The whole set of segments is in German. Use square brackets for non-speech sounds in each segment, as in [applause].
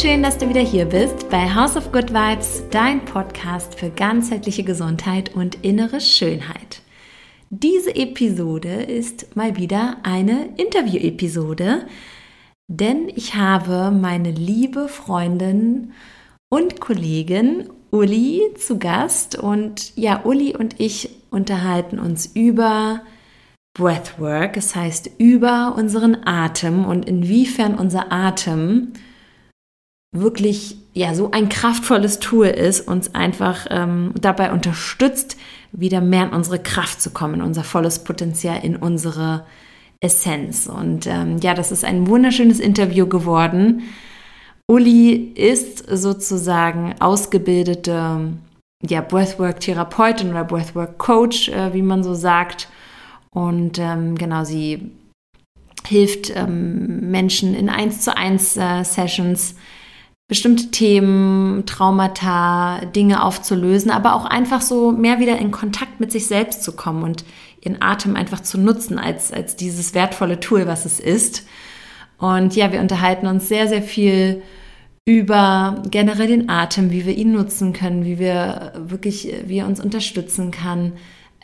Schön, dass du wieder hier bist bei House of Good Vibes, dein Podcast für ganzheitliche Gesundheit und innere Schönheit. Diese Episode ist mal wieder eine Interview-Episode, denn ich habe meine liebe Freundin und Kollegin Uli zu Gast und ja, Uli und ich unterhalten uns über Breathwork, das heißt über unseren Atem und inwiefern unser Atem wirklich ja so ein kraftvolles Tool ist, uns einfach ähm, dabei unterstützt, wieder mehr in unsere Kraft zu kommen, unser volles Potenzial, in unsere Essenz. Und ähm, ja, das ist ein wunderschönes Interview geworden. Uli ist sozusagen ausgebildete ja, Breathwork-Therapeutin oder Breathwork-Coach, äh, wie man so sagt. Und ähm, genau, sie hilft ähm, Menschen in 1 zu 1 äh, Sessions bestimmte Themen, Traumata, Dinge aufzulösen, aber auch einfach so mehr wieder in Kontakt mit sich selbst zu kommen und ihren Atem einfach zu nutzen als, als dieses wertvolle Tool, was es ist. Und ja, wir unterhalten uns sehr, sehr viel über generell den Atem, wie wir ihn nutzen können, wie wir wirklich, wie er uns unterstützen kann,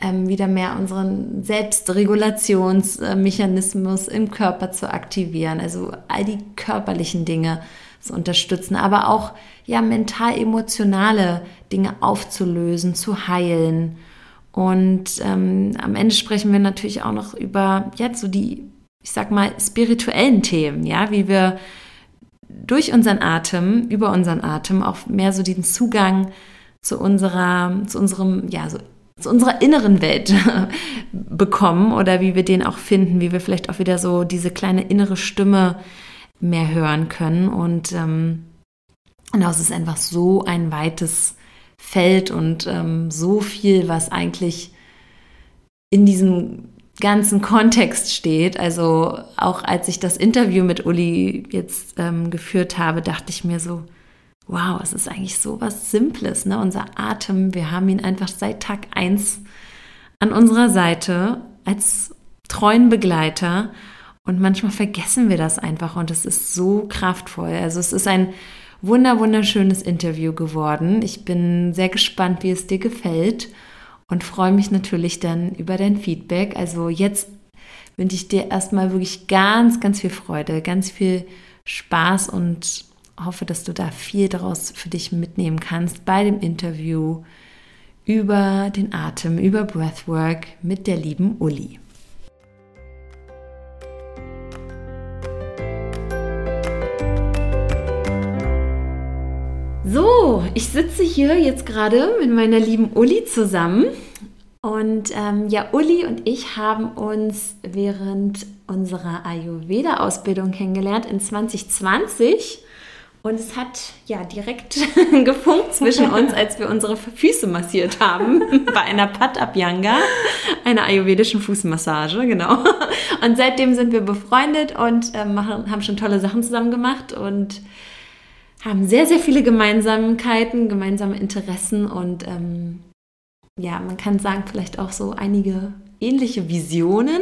ähm, wieder mehr unseren Selbstregulationsmechanismus im Körper zu aktivieren, also all die körperlichen Dinge zu unterstützen, aber auch ja mental-emotionale Dinge aufzulösen, zu heilen. Und ähm, am Ende sprechen wir natürlich auch noch über jetzt so die, ich sag mal, spirituellen Themen, ja, wie wir durch unseren Atem, über unseren Atem auch mehr so den Zugang zu unserer, zu unserem, ja, so zu unserer inneren Welt [laughs] bekommen oder wie wir den auch finden, wie wir vielleicht auch wieder so diese kleine innere Stimme mehr hören können. Und ähm, genau, es ist einfach so ein weites Feld und ähm, so viel, was eigentlich in diesem ganzen Kontext steht. Also auch als ich das Interview mit Uli jetzt ähm, geführt habe, dachte ich mir so, wow, es ist eigentlich so was Simples, ne? Unser Atem, wir haben ihn einfach seit Tag 1 an unserer Seite als treuen Begleiter und manchmal vergessen wir das einfach und es ist so kraftvoll. Also es ist ein wunder, wunderschönes Interview geworden. Ich bin sehr gespannt, wie es dir gefällt und freue mich natürlich dann über dein Feedback. Also jetzt wünsche ich dir erstmal wirklich ganz, ganz viel Freude, ganz viel Spaß und hoffe, dass du da viel daraus für dich mitnehmen kannst bei dem Interview über den Atem, über Breathwork mit der lieben Uli. So, ich sitze hier jetzt gerade mit meiner lieben Uli zusammen. Und ähm, ja, Uli und ich haben uns während unserer Ayurveda-Ausbildung kennengelernt in 2020. Und es hat ja direkt [laughs] gefunkt zwischen uns, als wir unsere Füße massiert haben [laughs] bei einer Pat Abhyanga, einer ayurvedischen Fußmassage, genau. Und seitdem sind wir befreundet und äh, machen, haben schon tolle Sachen zusammen gemacht und haben sehr, sehr viele Gemeinsamkeiten, gemeinsame Interessen und ähm, ja, man kann sagen, vielleicht auch so einige ähnliche Visionen.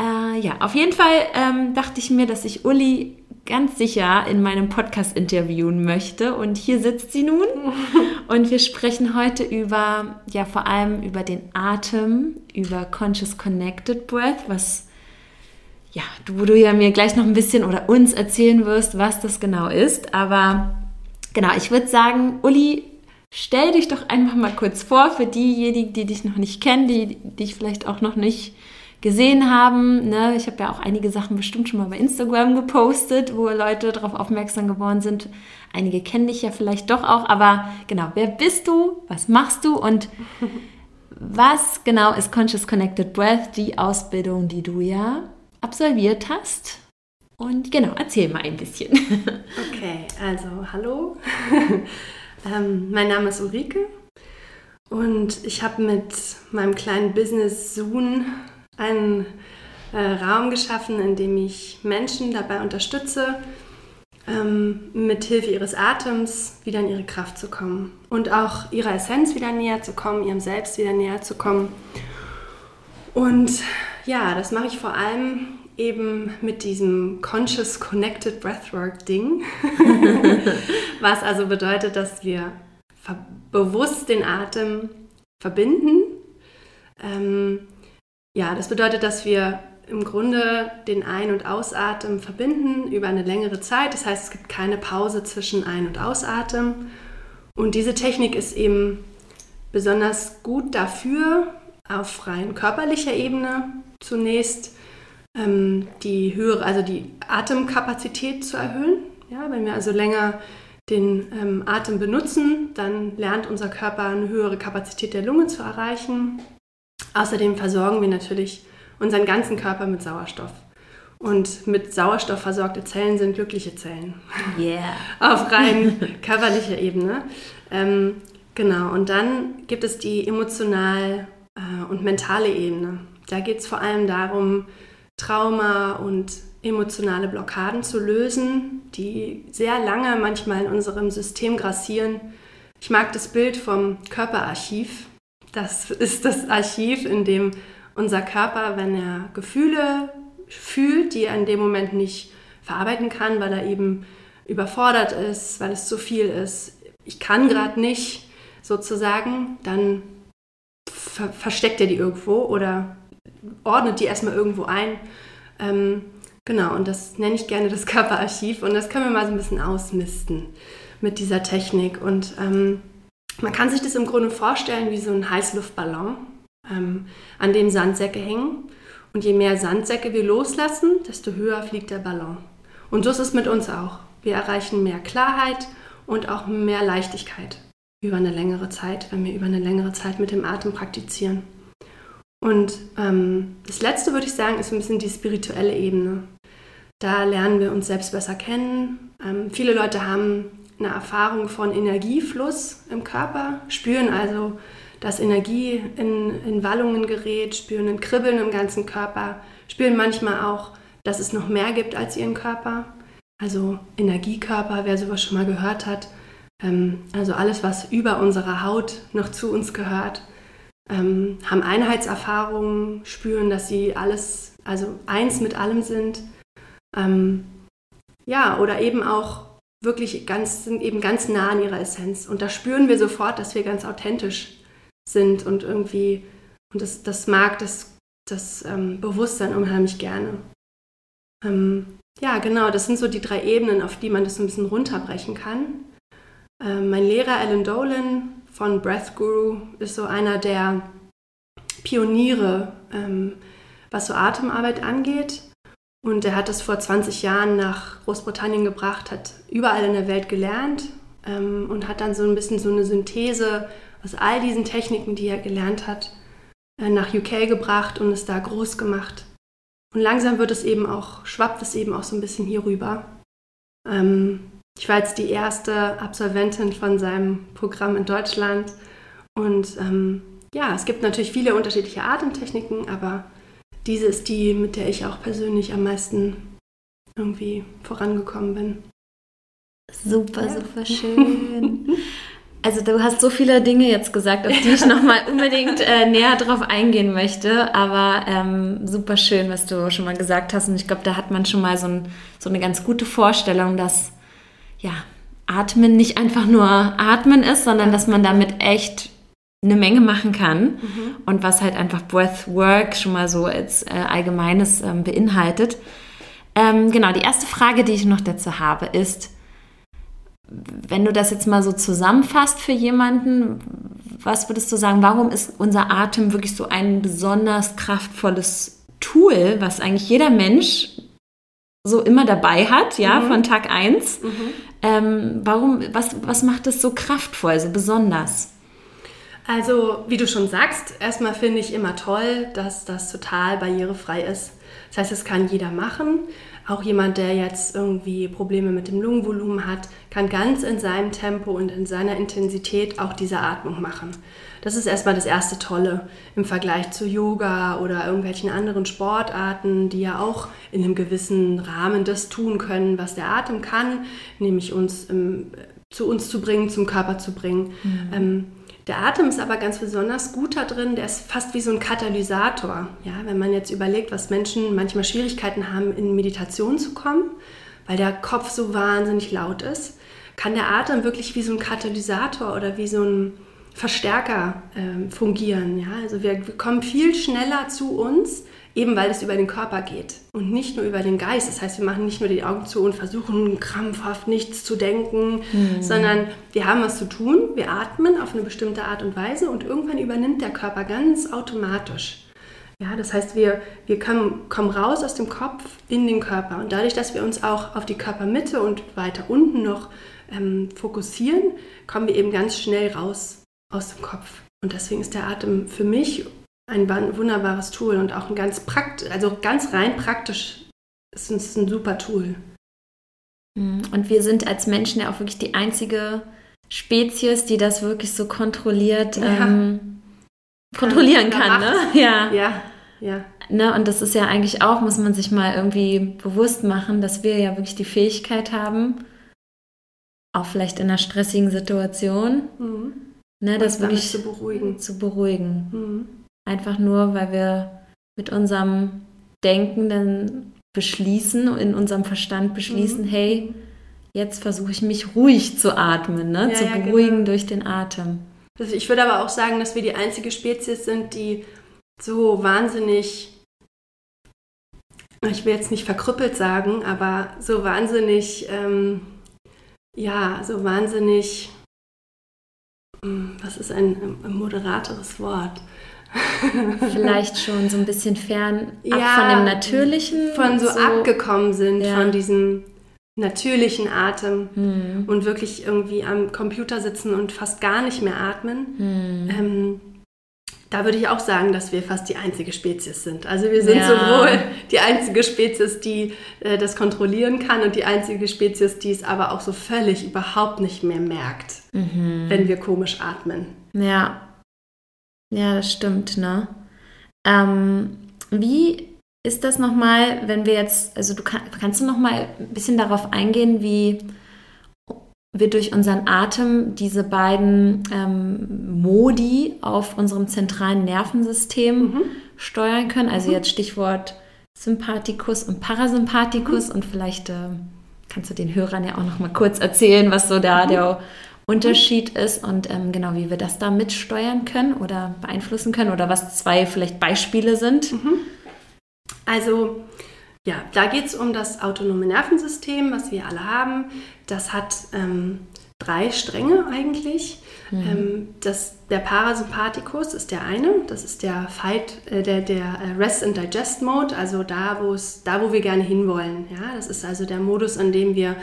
Äh, ja, auf jeden Fall ähm, dachte ich mir, dass ich Uli ganz sicher in meinem Podcast interviewen möchte. Und hier sitzt sie nun. [laughs] Und wir sprechen heute über, ja, vor allem über den Atem, über Conscious Connected Breath, was ja, wo du ja mir gleich noch ein bisschen oder uns erzählen wirst, was das genau ist. Aber genau, ich würde sagen, Uli, stell dich doch einfach mal kurz vor für diejenigen, die dich noch nicht kennen, die dich vielleicht auch noch nicht gesehen haben. Ne? Ich habe ja auch einige Sachen bestimmt schon mal bei Instagram gepostet, wo Leute darauf aufmerksam geworden sind. Einige kennen dich ja vielleicht doch auch, aber genau, wer bist du? Was machst du? Und [laughs] was genau ist Conscious Connected Breath, die Ausbildung, die du ja absolviert hast. Und genau, erzähl mal ein bisschen. [laughs] Okay, also hallo. [laughs] ähm, mein Name ist Ulrike und ich habe mit meinem kleinen Business Zoom einen äh, Raum geschaffen, in dem ich Menschen dabei unterstütze, ähm, mit Hilfe ihres Atems wieder in ihre Kraft zu kommen und auch ihrer Essenz wieder näher zu kommen, ihrem Selbst wieder näher zu kommen. Und ja, das mache ich vor allem eben mit diesem Conscious Connected Breathwork Ding, [laughs] was also bedeutet, dass wir bewusst den Atem verbinden. Ähm, ja, das bedeutet, dass wir im Grunde den Ein- und Ausatmen verbinden über eine längere Zeit. Das heißt, es gibt keine Pause zwischen Ein- und Ausatmen. Und diese Technik ist eben besonders gut dafür, auf rein körperlicher Ebene zunächst ähm, die höhere, also die Atemkapazität zu erhöhen. Ja, wenn wir also länger den ähm, Atem benutzen, dann lernt unser Körper eine höhere Kapazität der Lunge zu erreichen. Außerdem versorgen wir natürlich unseren ganzen Körper mit Sauerstoff. Und mit Sauerstoff versorgte Zellen sind glückliche Zellen. Yeah. [laughs] Auf rein [laughs] körperlicher Ebene. Ähm, genau, und dann gibt es die emotional äh, und mentale Ebene. Da geht es vor allem darum, Trauma und emotionale Blockaden zu lösen, die sehr lange manchmal in unserem System grassieren. Ich mag das Bild vom Körperarchiv. Das ist das Archiv, in dem unser Körper, wenn er Gefühle fühlt, die er in dem Moment nicht verarbeiten kann, weil er eben überfordert ist, weil es zu viel ist. Ich kann gerade nicht sozusagen, dann ver versteckt er die irgendwo oder ordnet die erstmal irgendwo ein. Ähm, genau, und das nenne ich gerne das Körperarchiv und das können wir mal so ein bisschen ausmisten mit dieser Technik. Und ähm, man kann sich das im Grunde vorstellen wie so ein Heißluftballon, ähm, an dem Sandsäcke hängen. Und je mehr Sandsäcke wir loslassen, desto höher fliegt der Ballon. Und so ist es mit uns auch. Wir erreichen mehr Klarheit und auch mehr Leichtigkeit über eine längere Zeit, wenn wir über eine längere Zeit mit dem Atem praktizieren. Und ähm, das Letzte würde ich sagen, ist ein bisschen die spirituelle Ebene. Da lernen wir uns selbst besser kennen. Ähm, viele Leute haben eine Erfahrung von Energiefluss im Körper, spüren also, dass Energie in, in Wallungen gerät, spüren ein Kribbeln im ganzen Körper, spüren manchmal auch, dass es noch mehr gibt als ihren Körper. Also Energiekörper, wer sowas schon mal gehört hat. Ähm, also alles, was über unserer Haut noch zu uns gehört. Ähm, haben Einheitserfahrungen, spüren, dass sie alles, also eins mit allem sind. Ähm, ja, oder eben auch wirklich ganz, sind eben ganz nah an ihrer Essenz. Und da spüren wir sofort, dass wir ganz authentisch sind und irgendwie, und das, das mag das, das ähm, Bewusstsein unheimlich gerne. Ähm, ja, genau, das sind so die drei Ebenen, auf die man das ein bisschen runterbrechen kann. Ähm, mein Lehrer Alan Dolan von Breath Guru ist so einer der Pioniere, ähm, was so Atemarbeit angeht. Und er hat das vor 20 Jahren nach Großbritannien gebracht, hat überall in der Welt gelernt ähm, und hat dann so ein bisschen so eine Synthese aus all diesen Techniken, die er gelernt hat, äh, nach UK gebracht und es da groß gemacht. Und langsam wird es eben auch, schwappt es eben auch so ein bisschen hier rüber. Ähm, ich war jetzt die erste Absolventin von seinem Programm in Deutschland. Und ähm, ja, es gibt natürlich viele unterschiedliche Atemtechniken, aber diese ist die, mit der ich auch persönlich am meisten irgendwie vorangekommen bin. Super, ja. super schön. [laughs] Also du hast so viele Dinge jetzt gesagt, auf die ich nochmal [laughs] unbedingt äh, näher drauf eingehen möchte. Aber ähm, super schön, was du schon mal gesagt hast. Und ich glaube, da hat man schon mal so, ein, so eine ganz gute Vorstellung, dass ja, Atmen nicht einfach nur Atmen ist, sondern dass man damit echt eine Menge machen kann. Mhm. Und was halt einfach Breathwork schon mal so als äh, allgemeines ähm, beinhaltet. Ähm, genau, die erste Frage, die ich noch dazu habe, ist, wenn du das jetzt mal so zusammenfasst für jemanden, was würdest du sagen, warum ist unser Atem wirklich so ein besonders kraftvolles Tool, was eigentlich jeder Mensch so immer dabei hat, ja, mhm. von Tag 1? Mhm. Ähm, warum, was, was macht es so kraftvoll, so besonders? Also, wie du schon sagst, erstmal finde ich immer toll, dass das total barrierefrei ist. Das heißt, es kann jeder machen. Auch jemand, der jetzt irgendwie Probleme mit dem Lungenvolumen hat, kann ganz in seinem Tempo und in seiner Intensität auch diese Atmung machen. Das ist erstmal das erste Tolle im Vergleich zu Yoga oder irgendwelchen anderen Sportarten, die ja auch in einem gewissen Rahmen das tun können, was der Atem kann, nämlich uns im, zu uns zu bringen, zum Körper zu bringen. Mhm. Ähm, Der Atem ist aber ganz besonders gut da drin, der ist fast wie so ein Katalysator. Ja, wenn man jetzt überlegt, was Menschen manchmal Schwierigkeiten haben, in Meditation zu kommen, weil der Kopf so wahnsinnig laut ist, kann der Atem wirklich wie so ein Katalysator oder wie so ein Verstärker äh, fungieren. Ja? Also wir, wir kommen viel schneller zu uns, eben weil es über den Körper geht und nicht nur über den Geist. Das heißt, wir machen nicht nur die Augen zu und versuchen krampfhaft nichts zu denken, mhm. sondern wir haben was zu tun, wir atmen auf eine bestimmte Art und Weise und irgendwann übernimmt der Körper ganz automatisch. Ja, das heißt, wir, wir kommen, kommen raus aus dem Kopf in den Körper und dadurch, dass wir uns auch auf die Körpermitte und weiter unten noch ähm, fokussieren, kommen wir eben ganz schnell raus aus dem Kopf. Und deswegen ist der Atem für mich ein wunderbares Tool und auch ein ganz praktisch, also ganz rein praktisch ist es ein super Tool. Mhm. Und wir sind als Menschen ja auch wirklich die einzige Spezies, die das wirklich so kontrolliert ja. ähm, kontrollieren kann, ne? [laughs] Ja. Ja. Ja. Ne, und das ist ja eigentlich auch, muss man sich mal irgendwie bewusst machen, dass wir ja wirklich die Fähigkeit haben, auch vielleicht in einer stressigen Situation, mhm. Ne, das wirklich zu beruhigen. Zu beruhigen. Mhm. Einfach nur, weil wir mit unserem Denken dann beschließen, in unserem Verstand beschließen, mhm. hey, jetzt versuche ich mich ruhig zu atmen, ne? Ja, zu ja, beruhigen genau. durch den Atem. Also ich würde aber auch sagen, dass wir die einzige Spezies sind, die so wahnsinnig, ich will jetzt nicht verkrüppelt sagen, aber so wahnsinnig, ähm, ja, so wahnsinnig, was ist ein, ein moderateres Wort? Vielleicht schon so ein bisschen fern ja, von dem Natürlichen. Von so, so abgekommen sind, ja. von diesem natürlichen Atem hm. und wirklich irgendwie am Computer sitzen und fast gar nicht mehr atmen. Hm. Ähm, da würde ich auch sagen, dass wir fast die einzige Spezies sind. Also wir sind ja. sowohl die einzige Spezies, die äh, das kontrollieren kann und die einzige Spezies, die es aber auch so völlig überhaupt nicht mehr merkt, mhm. wenn wir komisch atmen. Ja, ja, das stimmt, ne? Ähm, wie ist das nochmal, wenn wir jetzt, also du kann, kannst du nochmal ein bisschen darauf eingehen, wie wir durch unseren Atem diese beiden ähm, Modi auf unserem zentralen Nervensystem mhm. steuern können? Also mhm. jetzt Stichwort Sympathikus und Parasympathikus mhm. und vielleicht äh, kannst du den Hörern ja auch nochmal kurz erzählen, was so da mhm. der Unterschied ist und ähm, genau, wie wir das da mitsteuern können oder beeinflussen können oder was zwei vielleicht Beispiele sind. Mhm. Also ja, da geht es um das autonome Nervensystem, was wir alle haben. Das hat ähm, drei Stränge eigentlich. Mhm. Ähm, das, der Parasympathikus ist der eine, das ist der Fight, äh, der, der äh, Rest and Digest Mode, also da, da, wo wir gerne hinwollen. Ja? Das ist also der Modus, in dem wir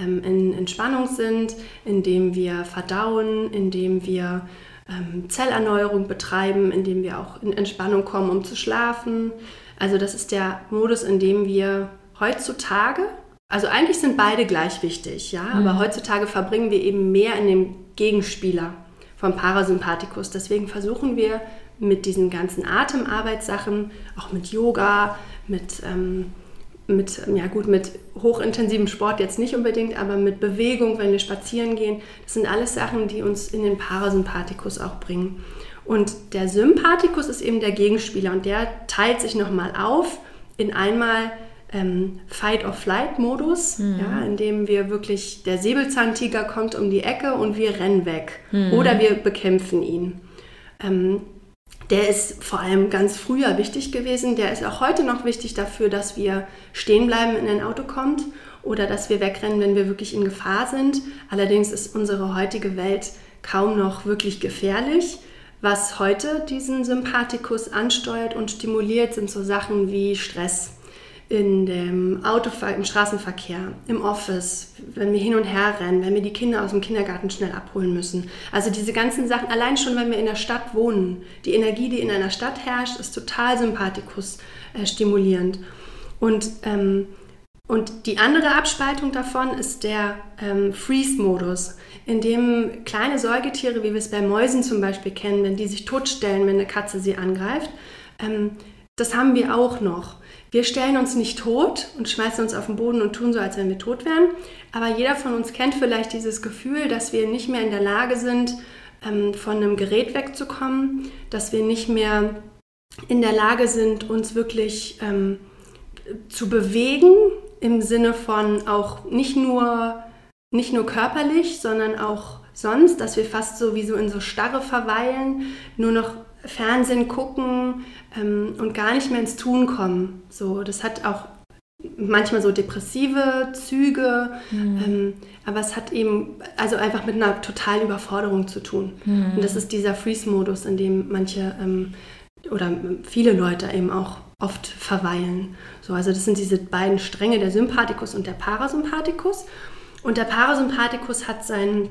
ähm, in Entspannung sind, in dem wir verdauen, in dem wir ähm, Zellerneuerung betreiben, in dem wir auch in Entspannung kommen, um zu schlafen. Also das ist der Modus, in dem wir heutzutage, also eigentlich sind beide gleich wichtig, ja, mhm. aber heutzutage verbringen wir eben mehr in dem Gegenspieler vom Parasympathikus. Deswegen versuchen wir mit diesen ganzen Atemarbeitssachen, auch mit Yoga, mit ähm, mit, ja gut, mit hochintensivem Sport jetzt nicht unbedingt, aber mit Bewegung, wenn wir spazieren gehen, das sind alles Sachen, die uns in den Parasympathikus auch bringen. Und der Sympathikus ist eben der Gegenspieler und der teilt sich nochmal auf in einmal ähm, Fight-or-Flight-Modus, mhm. ja, in dem wir wirklich, der Säbelzahntiger kommt um die Ecke und wir rennen weg mhm. oder wir bekämpfen ihn. Ähm, der ist vor allem ganz früher wichtig gewesen. Der ist auch heute noch wichtig dafür, dass wir stehen bleiben, wenn ein Auto kommt oder dass wir wegrennen, wenn wir wirklich in Gefahr sind. Allerdings ist unsere heutige Welt kaum noch wirklich gefährlich. Was heute diesen Sympathikus ansteuert und stimuliert, sind so Sachen wie Stress in dem Autover im Straßenverkehr, im Office, wenn wir hin und her rennen, wenn wir die Kinder aus dem Kindergarten schnell abholen müssen. Also diese ganzen Sachen, allein schon, wenn wir in der Stadt wohnen, die Energie, die in einer Stadt herrscht, ist total Sympathikus äh, stimulierend. Und ähm, und die andere Abspaltung davon ist der ähm, Freeze-Modus, in dem kleine Säugetiere, wie wir es bei Mäusen zum Beispiel kennen, wenn die sich totstellen, wenn eine Katze sie angreift, ähm, das haben wir auch noch. Wir stellen uns nicht tot und schmeißen uns auf den Boden und tun so, als wenn wir tot wären, aber jeder von uns kennt vielleicht dieses Gefühl, dass wir nicht mehr in der Lage sind, ähm, von einem Gerät wegzukommen, dass wir nicht mehr in der Lage sind, uns wirklich ähm, zu bewegen, im Sinne von auch nicht nur, nicht nur körperlich, sondern auch sonst, dass wir fast sowieso in so Starre verweilen, nur noch Fernsehen gucken ähm, und gar nicht mehr ins Tun kommen. So, das hat auch manchmal so depressive Züge, mhm. ähm, aber es hat eben also einfach mit einer totalen Überforderung zu tun. Mhm. Und das ist dieser Freeze-Modus, in dem manche ähm, oder viele Leute eben auch oft verweilen. So, also das sind diese beiden Stränge, der Sympathikus und der Parasympathikus. Und der Parasympathikus hat seinen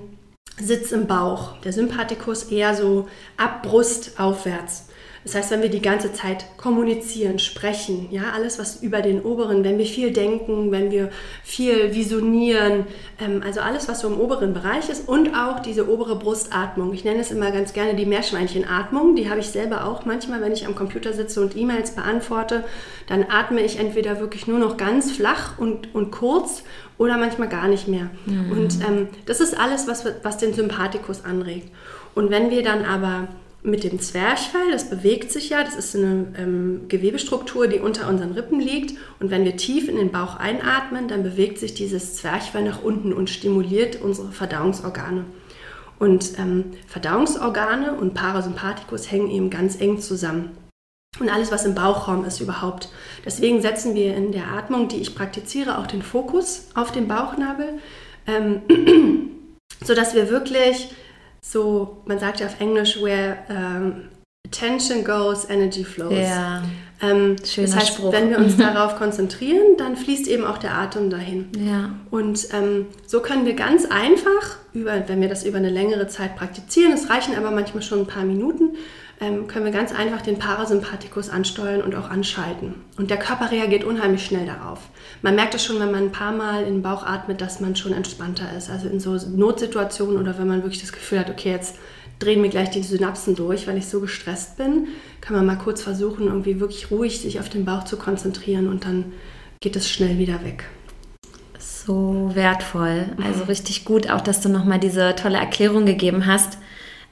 Sitz im Bauch, der Sympathikus eher so ab Brust aufwärts. Das heißt, wenn wir die ganze Zeit kommunizieren, sprechen, ja, alles was über den oberen, wenn wir viel denken, wenn wir viel visionieren, ähm, also alles, was so im oberen Bereich ist und auch diese obere Brustatmung. Ich nenne es immer ganz gerne die Meerschweinchenatmung. Die habe ich selber auch manchmal, wenn ich am Computer sitze und E-Mails beantworte. Dann atme ich entweder wirklich nur noch ganz flach und, und kurz oder manchmal gar nicht mehr. Mhm. Und ähm, das ist alles, was, was den Sympathikus anregt. Und wenn wir dann aber mit dem Zwerchfell, das bewegt sich ja, das ist eine ähm, Gewebestruktur, die unter unseren Rippen liegt. Und wenn wir tief in den Bauch einatmen, dann bewegt sich dieses Zwerchfell nach unten und stimuliert unsere Verdauungsorgane. Und ähm, Verdauungsorgane und Parasympathikus hängen eben ganz eng zusammen. Und alles, was im Bauchraum ist überhaupt. Deswegen setzen wir in der Atmung, die ich praktiziere, auch den Fokus auf den Bauchnabel, ähm, [clears throat] sodass wir wirklich so, man sagt ja auf Englisch, where um, attention goes, energy flows. Ja. Ähm, Schöner das heißt, Spruch. wenn wir uns [laughs] darauf konzentrieren, dann fließt eben auch der Atem dahin. Ja. Und ähm, so können wir ganz einfach, über, wenn wir das über eine längere Zeit praktizieren, es reichen aber manchmal schon ein paar Minuten, ähm, können wir ganz einfach den Parasympathikus ansteuern und auch anschalten. Und der Körper reagiert unheimlich schnell darauf. Man merkt es schon, wenn man ein paar Mal in den Bauch atmet, dass man schon entspannter ist. Also in so Notsituationen oder wenn man wirklich das Gefühl hat, okay, jetzt drehen mir gleich die Synapsen durch, weil ich so gestresst bin, kann man mal kurz versuchen, irgendwie wirklich ruhig sich auf den Bauch zu konzentrieren und dann geht es schnell wieder weg. So wertvoll. Also richtig gut, auch dass du nochmal diese tolle Erklärung gegeben hast.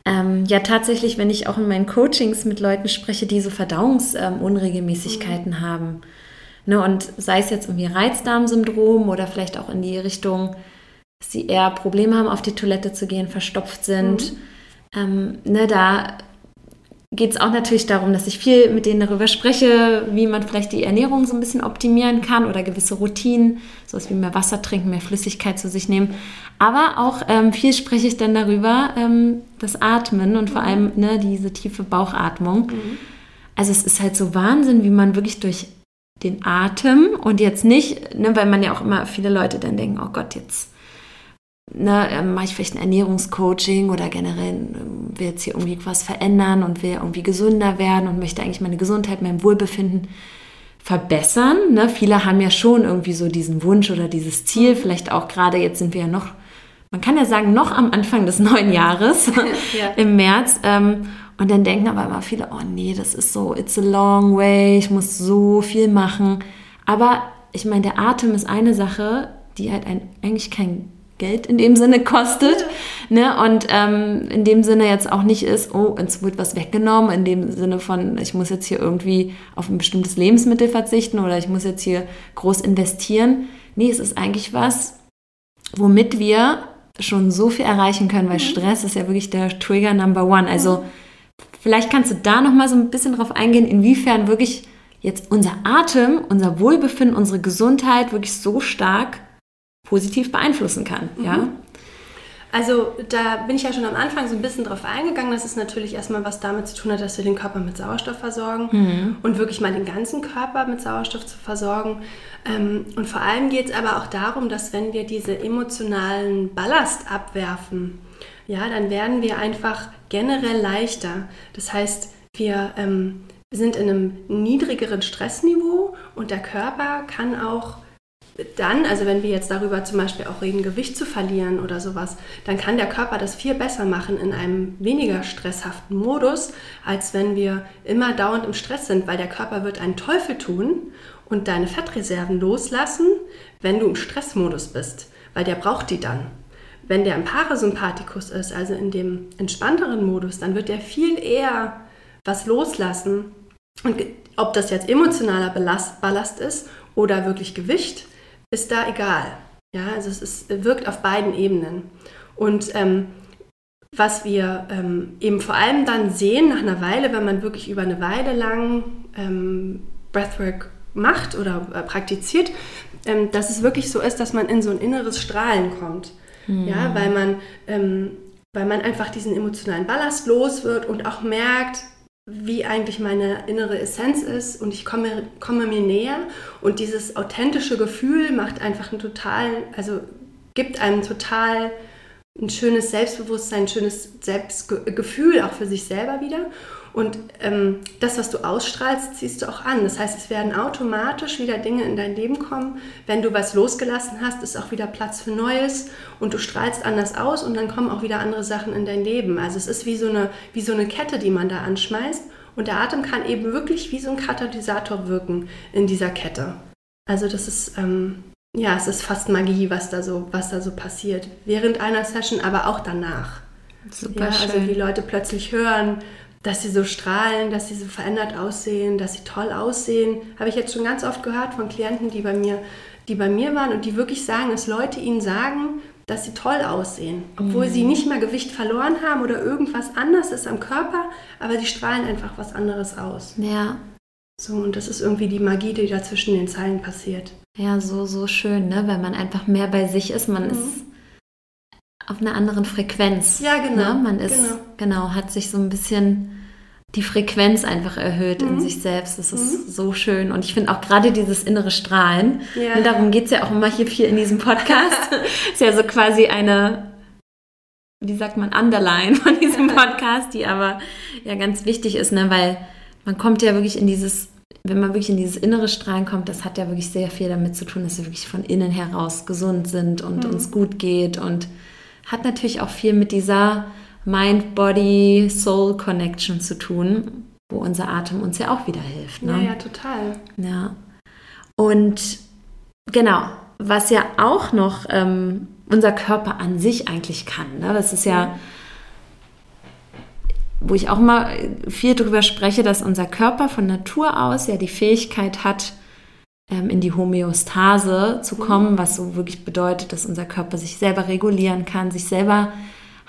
Ähm, ja, tatsächlich, wenn ich auch in meinen Coachings mit Leuten spreche, die so Verdauungsunregelmäßigkeiten ähm, mhm. haben. Ne, und sei es jetzt irgendwie Reizdarmsyndrom oder vielleicht auch in die Richtung, dass sie eher Probleme haben, auf die Toilette zu gehen, verstopft sind. Mhm. Ähm, ne, da geht es auch natürlich darum, dass ich viel mit denen darüber spreche, wie man vielleicht die Ernährung so ein bisschen optimieren kann oder gewisse Routinen, sowas wie mehr Wasser trinken, mehr Flüssigkeit zu sich nehmen. Aber auch ähm, viel spreche ich dann darüber, ähm, das Atmen und vor allem ne, diese tiefe Bauchatmung. Mhm. Also es ist halt so Wahnsinn, wie man wirklich durch den Atem und jetzt nicht, ne, weil man ja auch immer viele Leute dann denken, oh Gott, jetzt ne, ähm, mache ich vielleicht ein Ernährungscoaching oder generell ähm, will jetzt hier irgendwie was verändern und will irgendwie gesünder werden und möchte eigentlich meine Gesundheit, mein Wohlbefinden verbessern. Ne? Viele haben ja schon irgendwie so diesen Wunsch oder dieses Ziel, vielleicht auch gerade jetzt sind wir ja noch, man kann ja sagen, noch am Anfang des neuen Jahres [laughs] ja. im März. Ähm, und dann denken aber immer viele, oh nee, das ist so, it's a long way, ich muss so viel machen. Aber ich meine, der Atem ist eine Sache, die halt ein, eigentlich kein Geld in dem Sinne kostet. Ne? Und ähm, in dem Sinne jetzt auch nicht ist, oh, uns wird was weggenommen, in dem Sinne von, ich muss jetzt hier irgendwie auf ein bestimmtes Lebensmittel verzichten oder ich muss jetzt hier groß investieren. Nee, es ist eigentlich was, womit wir schon so viel erreichen können, weil mhm. Stress ist ja wirklich der Trigger Number One. Also vielleicht kannst du da noch mal so ein bisschen drauf eingehen, inwiefern wirklich jetzt unser Atem, unser Wohlbefinden, unsere Gesundheit wirklich so stark positiv beeinflussen kann. Mhm. Ja? Also da bin ich ja schon am Anfang so ein bisschen drauf eingegangen, dass es natürlich erstmal was damit zu tun hat, dass wir den Körper mit Sauerstoff versorgen mhm. und wirklich mal den ganzen Körper mit Sauerstoff zu versorgen. Ähm, und vor allem geht es aber auch darum, dass wenn wir diese emotionalen Ballast abwerfen, ja, dann werden wir einfach generell leichter. Das heißt, wir ähm, sind in einem niedrigeren Stressniveau und der Körper kann auch dann, also wenn wir jetzt darüber zum Beispiel auch reden, Gewicht zu verlieren oder sowas, dann kann der Körper das viel besser machen in einem weniger stresshaften Modus, als wenn wir immer dauernd im Stress sind, weil der Körper wird einen Teufel tun und deine Fettreserven loslassen, wenn du im Stressmodus bist, weil der braucht die dann. Wenn der im Parasympathikus ist, also in dem entspannteren Modus, dann wird der viel eher was loslassen. Und ob das jetzt emotionaler Ballast, Ballast ist oder wirklich Gewicht, ist da egal. Ja, also es ist, wirkt auf beiden Ebenen. Und ähm, was wir ähm, eben vor allem dann sehen nach einer Weile, wenn man wirklich über eine Weile lang ähm, Breathwork macht oder äh, praktiziert, ähm, dass es wirklich so ist, dass man in so ein inneres Strahlen kommt. Mhm. Ja, weil man, ähm, weil man einfach diesen emotionalen Ballast los wird und auch merkt, wie eigentlich meine innere Essenz ist und ich komme, komme mir näher und dieses authentische Gefühl macht einfach ein total, also gibt einem total ein schönes Selbstbewusstsein, ein schönes Selbstgefühl auch für sich selber wieder. Und ähm, das, was du ausstrahlst, ziehst du auch an. Das heißt, es werden automatisch wieder Dinge in dein Leben kommen. Wenn du was losgelassen hast, ist auch wieder Platz für Neues und du strahlst anders aus und dann kommen auch wieder andere Sachen in dein Leben. Also es ist wie so eine, wie so eine Kette, die man da anschmeißt. Und der Atem kann eben wirklich wie so ein Katalysator wirken in dieser Kette. Also das ist, ähm, ja, es ist fast Magie, was da so, was da so passiert. Während einer Session, aber auch danach. Super ja, also wie Leute plötzlich hören, dass sie so strahlen, dass sie so verändert aussehen, dass sie toll aussehen. Habe ich jetzt schon ganz oft gehört von Klienten, die bei mir, die bei mir waren und die wirklich sagen, dass Leute ihnen sagen, dass sie toll aussehen, obwohl mhm. sie nicht mal Gewicht verloren haben oder irgendwas anders ist am Körper, aber sie strahlen einfach was anderes aus. Ja. So, und das ist irgendwie die Magie, die da zwischen den Zeilen passiert. Ja, so, so schön, ne? Weil man einfach mehr bei sich ist. Man mhm. ist auf einer anderen Frequenz. Ja, genau. Ne? Man ist, genau. genau, hat sich so ein bisschen die Frequenz einfach erhöht mhm. in sich selbst. Das ist mhm. so schön. Und ich finde auch gerade dieses innere Strahlen, ja. und darum geht es ja auch immer hier viel in diesem Podcast, [laughs] ist ja so quasi eine, wie sagt man, Underline von diesem Podcast, die aber ja ganz wichtig ist, ne? weil man kommt ja wirklich in dieses, wenn man wirklich in dieses innere Strahlen kommt, das hat ja wirklich sehr viel damit zu tun, dass wir wirklich von innen heraus gesund sind und mhm. uns gut geht und hat natürlich auch viel mit dieser Mind-Body-Soul-Connection zu tun, wo unser Atem uns ja auch wieder hilft. Ne? Ja, ja, total. Ja. Und genau, was ja auch noch ähm, unser Körper an sich eigentlich kann. Ne? Das ist ja, wo ich auch mal viel darüber spreche, dass unser Körper von Natur aus ja die Fähigkeit hat, in die Homöostase zu mhm. kommen, was so wirklich bedeutet, dass unser Körper sich selber regulieren kann, sich selber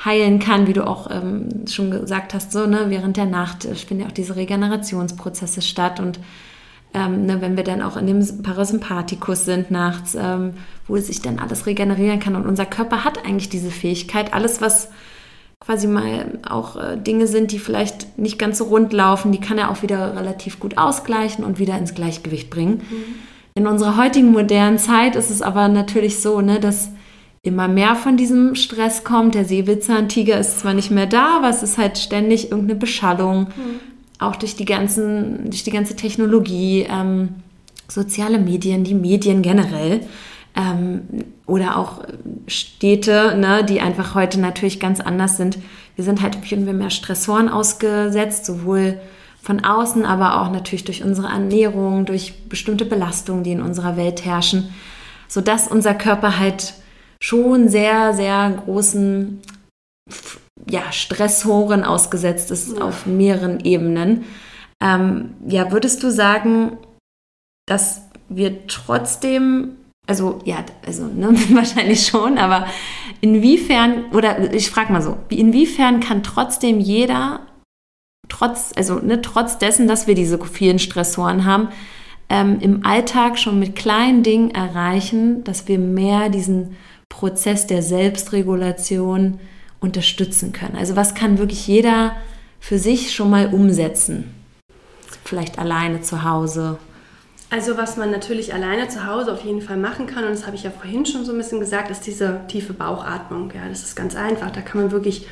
heilen kann, wie du auch ähm, schon gesagt hast, so ne, während der Nacht finden ja auch diese Regenerationsprozesse statt und ähm, ne, wenn wir dann auch in dem Parasympathikus sind nachts, ähm, wo sich dann alles regenerieren kann und unser Körper hat eigentlich diese Fähigkeit, alles was quasi mal auch äh, Dinge sind, die vielleicht nicht ganz so rund laufen, die kann er auch wieder relativ gut ausgleichen und wieder ins Gleichgewicht bringen. Mhm. In unserer heutigen modernen Zeit ist es aber natürlich so, ne, dass immer mehr von diesem Stress kommt. Der Säbelzahntiger ist zwar nicht mehr da, aber es ist halt ständig irgendeine Beschallung, mhm. auch durch die, ganzen, durch die ganze Technologie, ähm, soziale Medien, die Medien generell. Ähm, oder auch Städte, ne, die einfach heute natürlich ganz anders sind. Wir sind halt viel mehr Stressoren ausgesetzt, sowohl von außen, aber auch natürlich durch unsere Ernährung, durch bestimmte Belastungen, die in unserer Welt herrschen, sodass unser Körper halt schon sehr, sehr großen ja, Stressoren ausgesetzt ist ja. auf mehreren Ebenen. Ähm, ja, würdest du sagen, dass wir trotzdem, also ja, also ne, [laughs] wahrscheinlich schon, aber inwiefern, oder ich frage mal so, inwiefern kann trotzdem jeder trotz, also ne, trotz dessen, dass wir diese vielen Stressoren haben, ähm, im Alltag schon mit kleinen Dingen erreichen, dass wir mehr diesen Prozess der Selbstregulation unterstützen können. Also was kann wirklich jeder für sich schon mal umsetzen? Vielleicht alleine zu Hause. Also was man natürlich alleine zu Hause auf jeden Fall machen kann, und das habe ich ja vorhin schon so ein bisschen gesagt, ist diese tiefe Bauchatmung. Ja, das ist ganz einfach. Da kann man wirklich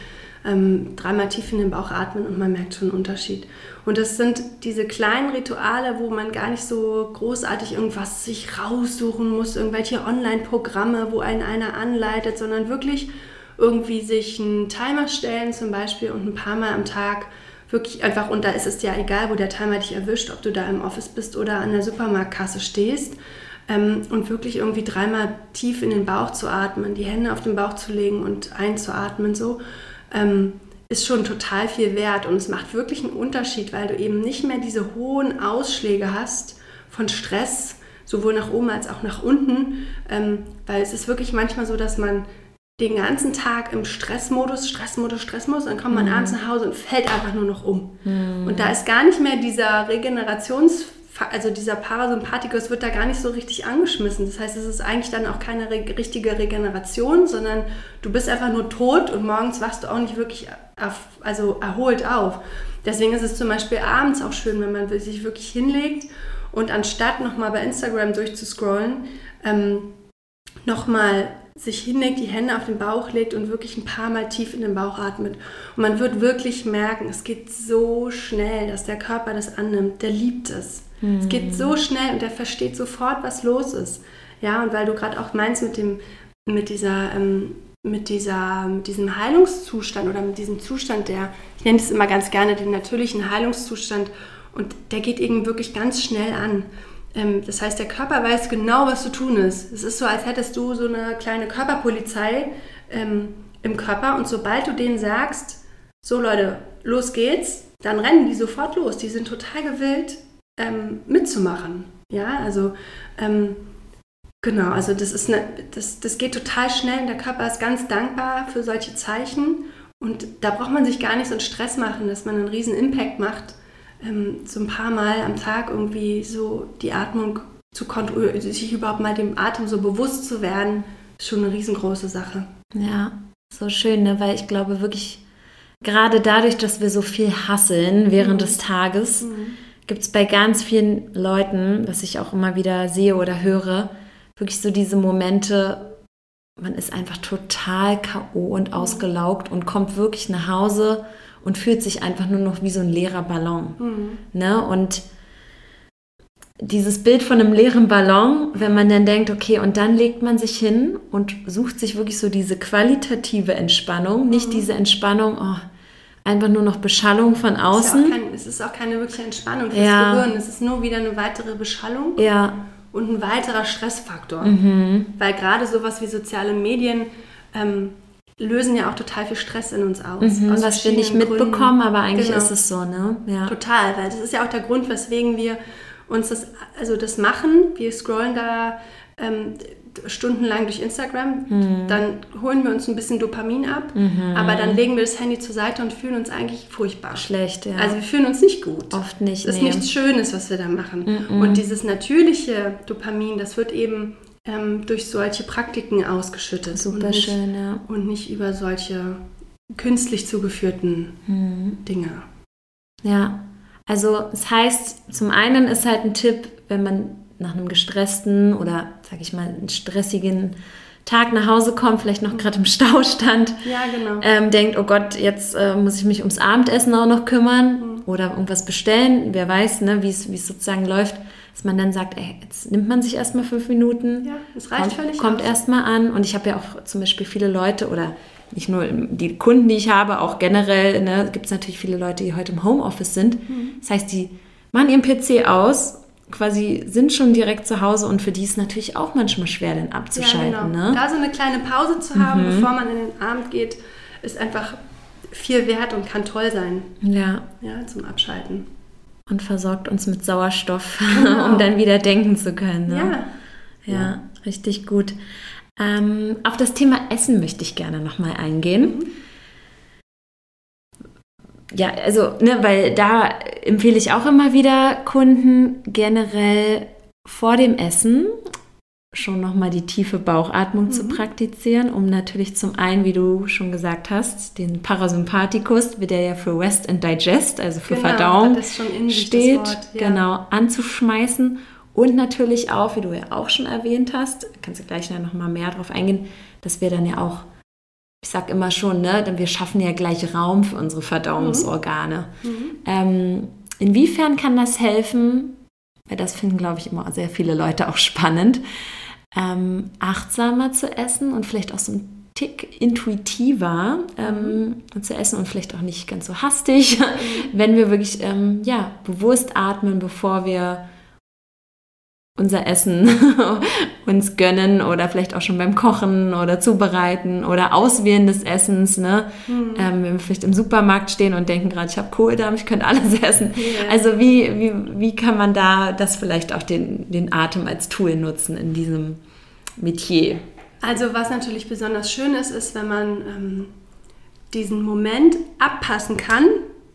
ähm, dreimal tief in den Bauch atmen und man merkt schon einen Unterschied. Und das sind diese kleinen Rituale, wo man gar nicht so großartig irgendwas sich raussuchen muss, irgendwelche Online-Programme, wo einen einer anleitet, sondern wirklich irgendwie sich einen Timer stellen zum Beispiel und ein paar Mal am Tag wirklich einfach, und da ist es ja egal, wo der Timer dich erwischt, ob du da im Office bist oder an der Supermarktkasse stehst, ähm, und wirklich irgendwie dreimal tief in den Bauch zu atmen, die Hände auf den Bauch zu legen und einzuatmen, so, ähm, ist schon total viel wert. Und es macht wirklich einen Unterschied, weil du eben nicht mehr diese hohen Ausschläge hast von Stress, sowohl nach oben als auch nach unten. Ähm, weil es ist wirklich manchmal so, dass man den ganzen Tag im Stressmodus, Stressmodus, Stressmodus, dann kommt man mhm. abends nach Hause und fällt einfach nur noch um. Mhm. Und da ist gar nicht mehr dieser Regenerations- also dieser Parasympathikus wird da gar nicht so richtig angeschmissen. Das heißt, es ist eigentlich dann auch keine re richtige Regeneration, sondern du bist einfach nur tot und morgens wachst du auch nicht wirklich also erholt auf. Deswegen ist es zum Beispiel abends auch schön, wenn man sich wirklich hinlegt und anstatt nochmal bei Instagram durchzuscrollen, ähm, nochmal sich hinlegt, die Hände auf den Bauch legt und wirklich ein paar Mal tief in den Bauch atmet. Und man wird wirklich merken, es geht so schnell, dass der Körper das annimmt. Der liebt es. Mhm. Es geht so schnell und der versteht sofort, was los ist. Ja, und weil du gerade auch meinst mit dem, mit dieser, ähm, mit dieser, mit diesem Heilungszustand oder mit diesem Zustand, der, ich nenne es immer ganz gerne den natürlichen Heilungszustand und der geht eben wirklich ganz schnell an. Ähm, das heißt, der Körper weiß genau, was zu tun ist. Es ist so, als hättest du so eine kleine Körperpolizei ähm, im Körper und sobald du denen sagst, so Leute, los geht's, dann rennen die sofort los. Die sind total gewillt, ähm, mitzumachen. Ja, also ähm, genau, also das ist eine, das, das geht total schnell und der Körper ist ganz dankbar für solche Zeichen. Und da braucht man sich gar nicht so einen Stress machen, dass man einen riesen Impact macht, ähm, so ein paar Mal am Tag irgendwie so die Atmung zu kontrollieren, sich überhaupt mal dem Atem so bewusst zu werden, ist schon eine riesengroße Sache. Ja, so schön, ne? weil ich glaube wirklich, gerade dadurch, dass wir so viel hasseln während mhm. des Tages, mhm gibt es bei ganz vielen Leuten, was ich auch immer wieder sehe oder höre, wirklich so diese Momente, man ist einfach total K.O. und ausgelaugt und kommt wirklich nach Hause und fühlt sich einfach nur noch wie so ein leerer Ballon. Mhm. Ne? Und dieses Bild von einem leeren Ballon, wenn man dann denkt, okay, und dann legt man sich hin und sucht sich wirklich so diese qualitative Entspannung, nicht mhm. diese Entspannung, oh, einfach nur noch Beschallung von außen. Es ist, kein, es ist auch keine wirkliche Entspannung fürs ja. Gehirn. Es ist nur wieder eine weitere Beschallung ja. und ein weiterer Stressfaktor. Mhm. Weil gerade sowas wie soziale Medien ähm, lösen ja auch total viel Stress in uns aus. Mhm, aus was wir nicht mitbekommen, Gründen. aber eigentlich genau. ist es so, ne? Ja. Total, weil das ist ja auch der Grund, weswegen wir uns das, also das machen. Wir scrollen da ähm, stundenlang durch Instagram, mhm. dann holen wir uns ein bisschen Dopamin ab, mhm. aber dann legen wir das Handy zur Seite und fühlen uns eigentlich furchtbar. Schlecht, ja. Also wir fühlen uns nicht gut. Oft nicht. Das ist nee. nichts Schönes, was wir da machen. Mhm. Und dieses natürliche Dopamin, das wird eben ähm, durch solche Praktiken ausgeschüttet. Super und nicht, schön, ja. Und nicht über solche künstlich zugeführten mhm. Dinge. Ja, also es heißt, zum einen ist halt ein Tipp, wenn man nach einem gestressten oder, sag ich mal, einen stressigen Tag nach Hause kommt, vielleicht noch gerade im Stau stand, ja, genau. ähm, denkt, oh Gott, jetzt äh, muss ich mich ums Abendessen auch noch kümmern mhm. oder irgendwas bestellen. Wer weiß, ne, wie es sozusagen läuft, dass man dann sagt, ey, jetzt nimmt man sich erstmal fünf Minuten. Ja, das reicht kommt, völlig Kommt erstmal an. Und ich habe ja auch zum Beispiel viele Leute oder nicht nur die Kunden, die ich habe, auch generell ne, gibt es natürlich viele Leute, die heute im Homeoffice sind. Mhm. Das heißt, die machen ihren PC aus quasi sind schon direkt zu Hause und für die ist natürlich auch manchmal schwer, den abzuschalten. Ja, genau. ne? Da so eine kleine Pause zu haben, mhm. bevor man in den Abend geht, ist einfach viel wert und kann toll sein. Ja. Ja, zum Abschalten. Und versorgt uns mit Sauerstoff, [laughs] genau. um dann wieder denken zu können. Ne? Ja. ja. Ja, richtig gut. Ähm, auf das Thema Essen möchte ich gerne nochmal eingehen. Mhm ja, also, ne, weil da empfehle ich auch immer wieder Kunden generell vor dem Essen schon nochmal die tiefe Bauchatmung mhm. zu praktizieren, um natürlich zum einen, wie du schon gesagt hast, den Parasympathikus, wie der ja für Rest and Digest, also für genau, Verdauung steht, Wort, ja. genau, anzuschmeißen und natürlich auch, wie du ja auch schon erwähnt hast, kannst du gleich noch mal mehr drauf eingehen, dass wir dann ja auch ich sag immer schon, ne, denn wir schaffen ja gleich Raum für unsere Verdauungsorgane. Mhm. Ähm, inwiefern kann das helfen? Weil das finden, glaube ich, immer sehr viele Leute auch spannend, ähm, achtsamer zu essen und vielleicht auch so ein Tick intuitiver ähm, mhm. zu essen und vielleicht auch nicht ganz so hastig, [laughs] mhm. wenn wir wirklich ähm, ja, bewusst atmen, bevor wir unser Essen [laughs] uns gönnen oder vielleicht auch schon beim Kochen oder zubereiten oder Auswählen des Essens. Ne? Mhm. Ähm, wenn wir vielleicht im Supermarkt stehen und denken gerade, ich habe Kohldampf, ich könnte alles [laughs] essen. Yeah. Also wie, wie, wie kann man da das vielleicht auch den, den Atem als Tool nutzen in diesem Metier? Also was natürlich besonders schön ist, ist, wenn man ähm, diesen Moment abpassen kann,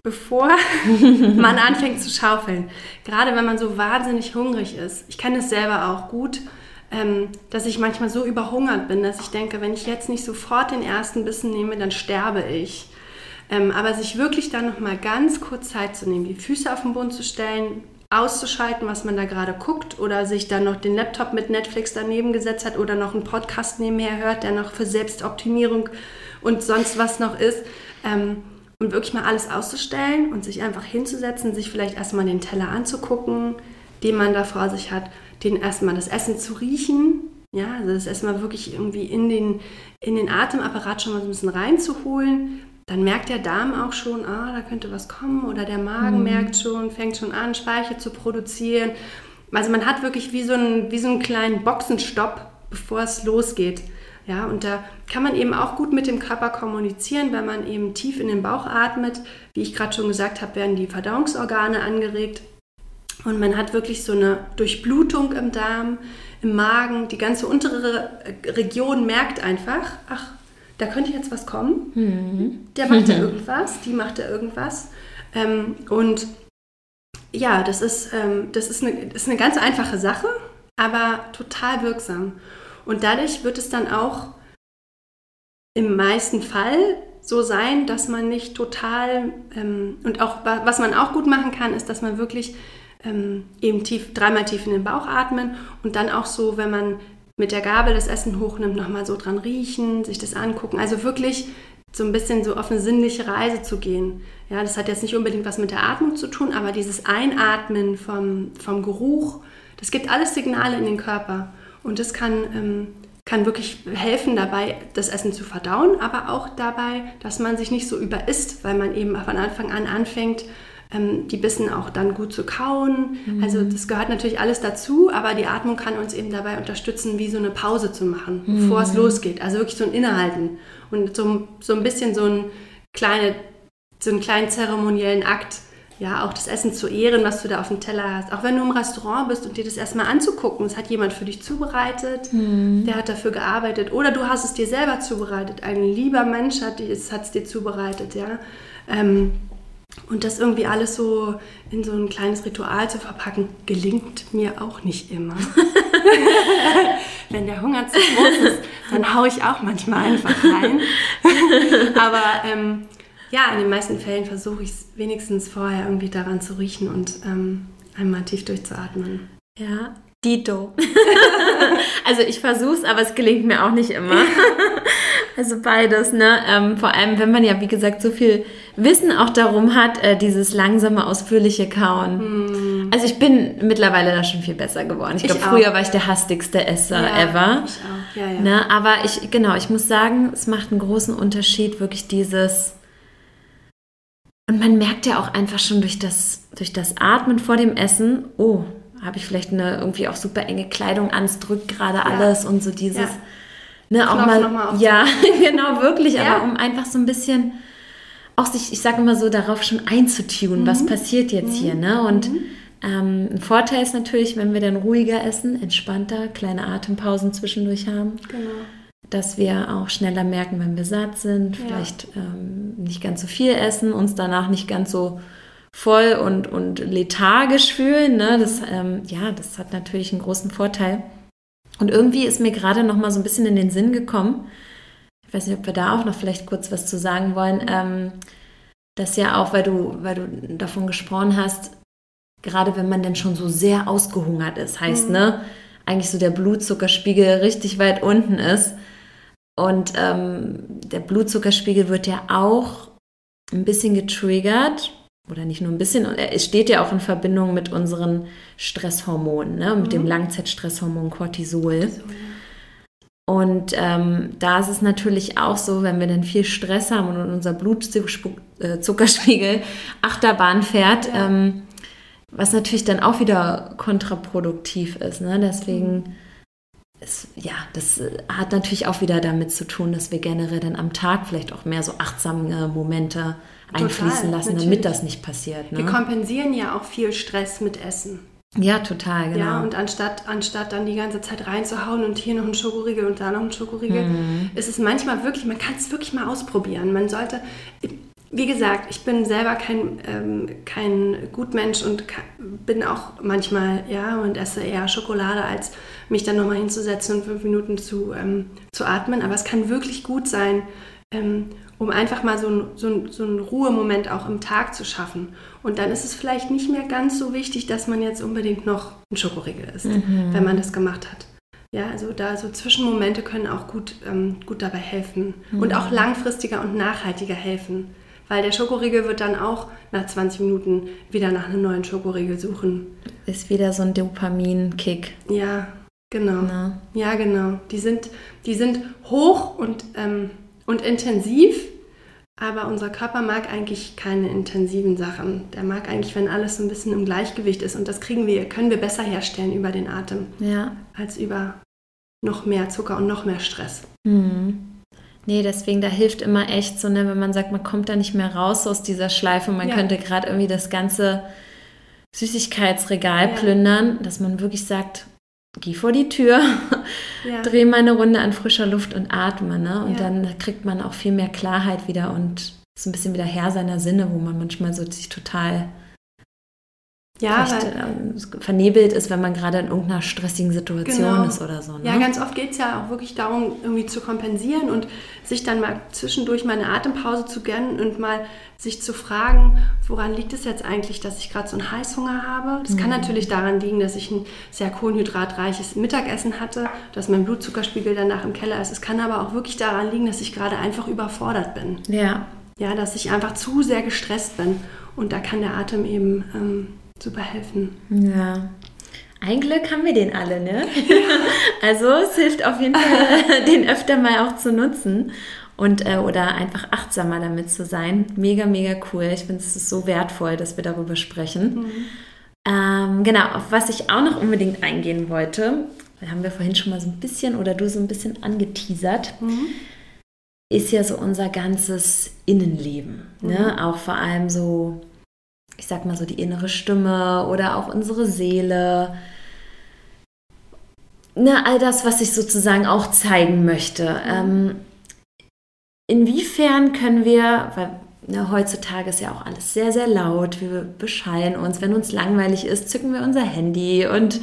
bevor [laughs] man anfängt zu schaufeln. Gerade wenn man so wahnsinnig hungrig ist. Ich kenne es selber auch gut, ähm, dass ich manchmal so überhungert bin, dass ich denke, wenn ich jetzt nicht sofort den ersten Bissen nehme, dann sterbe ich. Ähm, aber sich wirklich dann noch mal ganz kurz Zeit zu nehmen, die Füße auf den Boden zu stellen, auszuschalten, was man da gerade guckt oder sich dann noch den Laptop mit Netflix daneben gesetzt hat oder noch einen Podcast nebenher hört, der noch für Selbstoptimierung und sonst was noch ist. Ähm, und wirklich mal alles auszustellen und sich einfach hinzusetzen, sich vielleicht erstmal den Teller anzugucken, den man da vor sich hat, den erstmal das Essen zu riechen, ja, also das erstmal wirklich irgendwie in den, in den Atemapparat schon mal so ein bisschen reinzuholen. Dann merkt der Darm auch schon, ah, da könnte was kommen oder der Magen mhm. merkt schon, fängt schon an, Speicher zu produzieren. Also man hat wirklich wie so einen, wie so einen kleinen Boxenstopp, bevor es losgeht. Ja, und da kann man eben auch gut mit dem Körper kommunizieren, wenn man eben tief in den Bauch atmet. Wie ich gerade schon gesagt habe, werden die Verdauungsorgane angeregt. Und man hat wirklich so eine Durchblutung im Darm, im Magen. Die ganze untere Region merkt einfach, ach, da könnte jetzt was kommen. Mhm. Der macht da [laughs] irgendwas, die macht da irgendwas. Ähm, und ja, das ist, ähm, das, ist eine, das ist eine ganz einfache Sache, aber total wirksam. Und dadurch wird es dann auch im meisten Fall so sein, dass man nicht total, ähm, und auch was man auch gut machen kann, ist, dass man wirklich ähm, eben tief, dreimal tief in den Bauch atmen und dann auch so, wenn man mit der Gabel das Essen hochnimmt, nochmal so dran riechen, sich das angucken. Also wirklich so ein bisschen so auf eine sinnliche Reise zu gehen. Ja, das hat jetzt nicht unbedingt was mit der Atmung zu tun, aber dieses Einatmen vom, vom Geruch, das gibt alles Signale in den Körper. Und das kann, ähm, kann wirklich helfen dabei, das Essen zu verdauen, aber auch dabei, dass man sich nicht so überisst, weil man eben von Anfang an anfängt, ähm, die Bissen auch dann gut zu kauen. Mhm. Also das gehört natürlich alles dazu, aber die Atmung kann uns eben dabei unterstützen, wie so eine Pause zu machen, mhm. bevor es losgeht. Also wirklich so ein Innehalten und so, so ein bisschen so, ein kleine, so einen kleinen zeremoniellen Akt, ja, auch das Essen zu ehren, was du da auf dem Teller hast. Auch wenn du im Restaurant bist und dir das erstmal anzugucken, es hat jemand für dich zubereitet, mhm. der hat dafür gearbeitet oder du hast es dir selber zubereitet. Ein lieber Mensch hat es dir zubereitet, ja. Ähm, und das irgendwie alles so in so ein kleines Ritual zu verpacken, gelingt mir auch nicht immer. [laughs] Wenn der Hunger zu groß ist, dann haue ich auch manchmal einfach rein. [laughs] Aber ähm, ja, in den meisten Fällen versuche ich es wenigstens vorher irgendwie daran zu riechen und ähm, einmal tief durchzuatmen. Ja, Dito. [laughs] also ich versuche es, aber es gelingt mir auch nicht immer. also beides, ne? Ähm, vor allem, wenn man ja, wie gesagt, so viel Wissen auch darum hat, äh, dieses langsame, ausführliche Kauen. Mm. Also ich bin mittlerweile da schon viel besser geworden. Ich, glaube, früher war ich der hastigste Esser ja, ever. Ich auch. Ja, ja. Ne? Aber ich, genau, ich muss sagen, es macht einen großen Unterschied, wirklich dieses und man merkt ja auch einfach schon durch das, durch das Atmen vor dem Essen, oh, habe ich vielleicht eine irgendwie auch super enge Kleidung an, es drückt gerade ja. alles und so dieses, ja. ne, auch mal, mal ja, [laughs] genau, wirklich, ja. aber um einfach so ein bisschen auch sich, ich sage immer so, darauf schon einzutun, mhm. was passiert jetzt mhm. hier, ne, und mhm. ähm, ein Vorteil ist natürlich, wenn wir dann ruhiger essen, entspannter, kleine Atempausen zwischendurch haben. Genau dass wir auch schneller merken, wenn wir satt sind, ja. vielleicht ähm, nicht ganz so viel essen, uns danach nicht ganz so voll und, und lethargisch fühlen. Ne? Das, ähm, ja, das hat natürlich einen großen Vorteil. Und irgendwie ist mir gerade noch mal so ein bisschen in den Sinn gekommen, ich weiß nicht, ob wir da auch noch vielleicht kurz was zu sagen wollen, ähm, dass ja auch, weil du, weil du davon gesprochen hast, gerade wenn man dann schon so sehr ausgehungert ist, heißt, mhm. ne, eigentlich so der Blutzuckerspiegel richtig weit unten ist, und ähm, der Blutzuckerspiegel wird ja auch ein bisschen getriggert, oder nicht nur ein bisschen, es steht ja auch in Verbindung mit unseren Stresshormonen, ne? mit mhm. dem Langzeitstresshormon Cortisol. Und ähm, da ist es natürlich auch so, wenn wir dann viel Stress haben und unser Blutzuckerspiegel Achterbahn fährt, ja. ähm, was natürlich dann auch wieder kontraproduktiv ist. Ne? Deswegen ist, ja, das hat natürlich auch wieder damit zu tun, dass wir generell dann am Tag vielleicht auch mehr so achtsame Momente einfließen Total, lassen, natürlich. damit das nicht passiert. Ne? Wir kompensieren ja auch viel Stress mit Essen. Ja, total, genau. Ja, und anstatt, anstatt dann die ganze Zeit reinzuhauen und hier noch ein Schokoriegel und da noch ein Schokoriegel, mhm. ist es manchmal wirklich, man kann es wirklich mal ausprobieren. Man sollte, wie gesagt, ich bin selber kein, ähm, kein Gutmensch und bin auch manchmal, ja, und esse eher Schokolade, als mich dann nochmal hinzusetzen und fünf Minuten zu, ähm, zu atmen. Aber es kann wirklich gut sein, ähm, um einfach mal so, ein, so, ein, so einen Ruhemoment auch im Tag zu schaffen. Und dann ist es vielleicht nicht mehr ganz so wichtig, dass man jetzt unbedingt noch ein Schokoriegel isst, mhm. wenn man das gemacht hat. Ja, also da so Zwischenmomente können auch gut, ähm, gut dabei helfen mhm. und auch langfristiger und nachhaltiger helfen. Weil der Schokoriegel wird dann auch nach 20 Minuten wieder nach einem neuen Schokoriegel suchen. Ist wieder so ein Dopamin-Kick. Ja, genau. Na? Ja, genau. Die sind, die sind hoch und ähm, und intensiv, aber unser Körper mag eigentlich keine intensiven Sachen. Der mag eigentlich, wenn alles so ein bisschen im Gleichgewicht ist. Und das kriegen wir, können wir besser herstellen über den Atem, ja. als über noch mehr Zucker und noch mehr Stress. Mhm. Nee, deswegen, da hilft immer echt so, ne, wenn man sagt, man kommt da nicht mehr raus aus dieser Schleife, man ja. könnte gerade irgendwie das ganze Süßigkeitsregal ja. plündern, dass man wirklich sagt, geh vor die Tür, [laughs] ja. drehe mal eine Runde an frischer Luft und atme. Ne? Und dann kriegt man auch viel mehr Klarheit wieder und ist ein bisschen wieder Herr seiner Sinne, wo man manchmal so sich total ja, weil, äh, vernebelt ist, wenn man gerade in irgendeiner stressigen Situation genau. ist oder so. Ne? Ja, ganz oft geht es ja auch wirklich darum, irgendwie zu kompensieren und sich dann mal zwischendurch mal eine Atempause zu gönnen und mal sich zu fragen, woran liegt es jetzt eigentlich, dass ich gerade so einen Heißhunger habe. Das mhm. kann natürlich daran liegen, dass ich ein sehr kohlenhydratreiches Mittagessen hatte, dass mein Blutzuckerspiegel danach im Keller ist. Es kann aber auch wirklich daran liegen, dass ich gerade einfach überfordert bin. Ja. Ja, dass ich einfach zu sehr gestresst bin. Und da kann der Atem eben ähm, super helfen. Ja. Ein Glück haben wir den alle, ne? [laughs] also es hilft auf jeden Fall, [laughs] den öfter mal auch zu nutzen und äh, oder einfach achtsamer damit zu sein. Mega, mega cool. Ich finde es ist so wertvoll, dass wir darüber sprechen. Mhm. Ähm, genau, auf was ich auch noch unbedingt eingehen wollte, haben wir vorhin schon mal so ein bisschen oder du so ein bisschen angeteasert, mhm. ist ja so unser ganzes Innenleben. Ne? Mhm. Auch vor allem so ich sag mal so, die innere Stimme oder auch unsere Seele. Na, all das, was ich sozusagen auch zeigen möchte. Ähm, inwiefern können wir, weil ne, heutzutage ist ja auch alles sehr, sehr laut, wir beschallen uns, wenn uns langweilig ist, zücken wir unser Handy und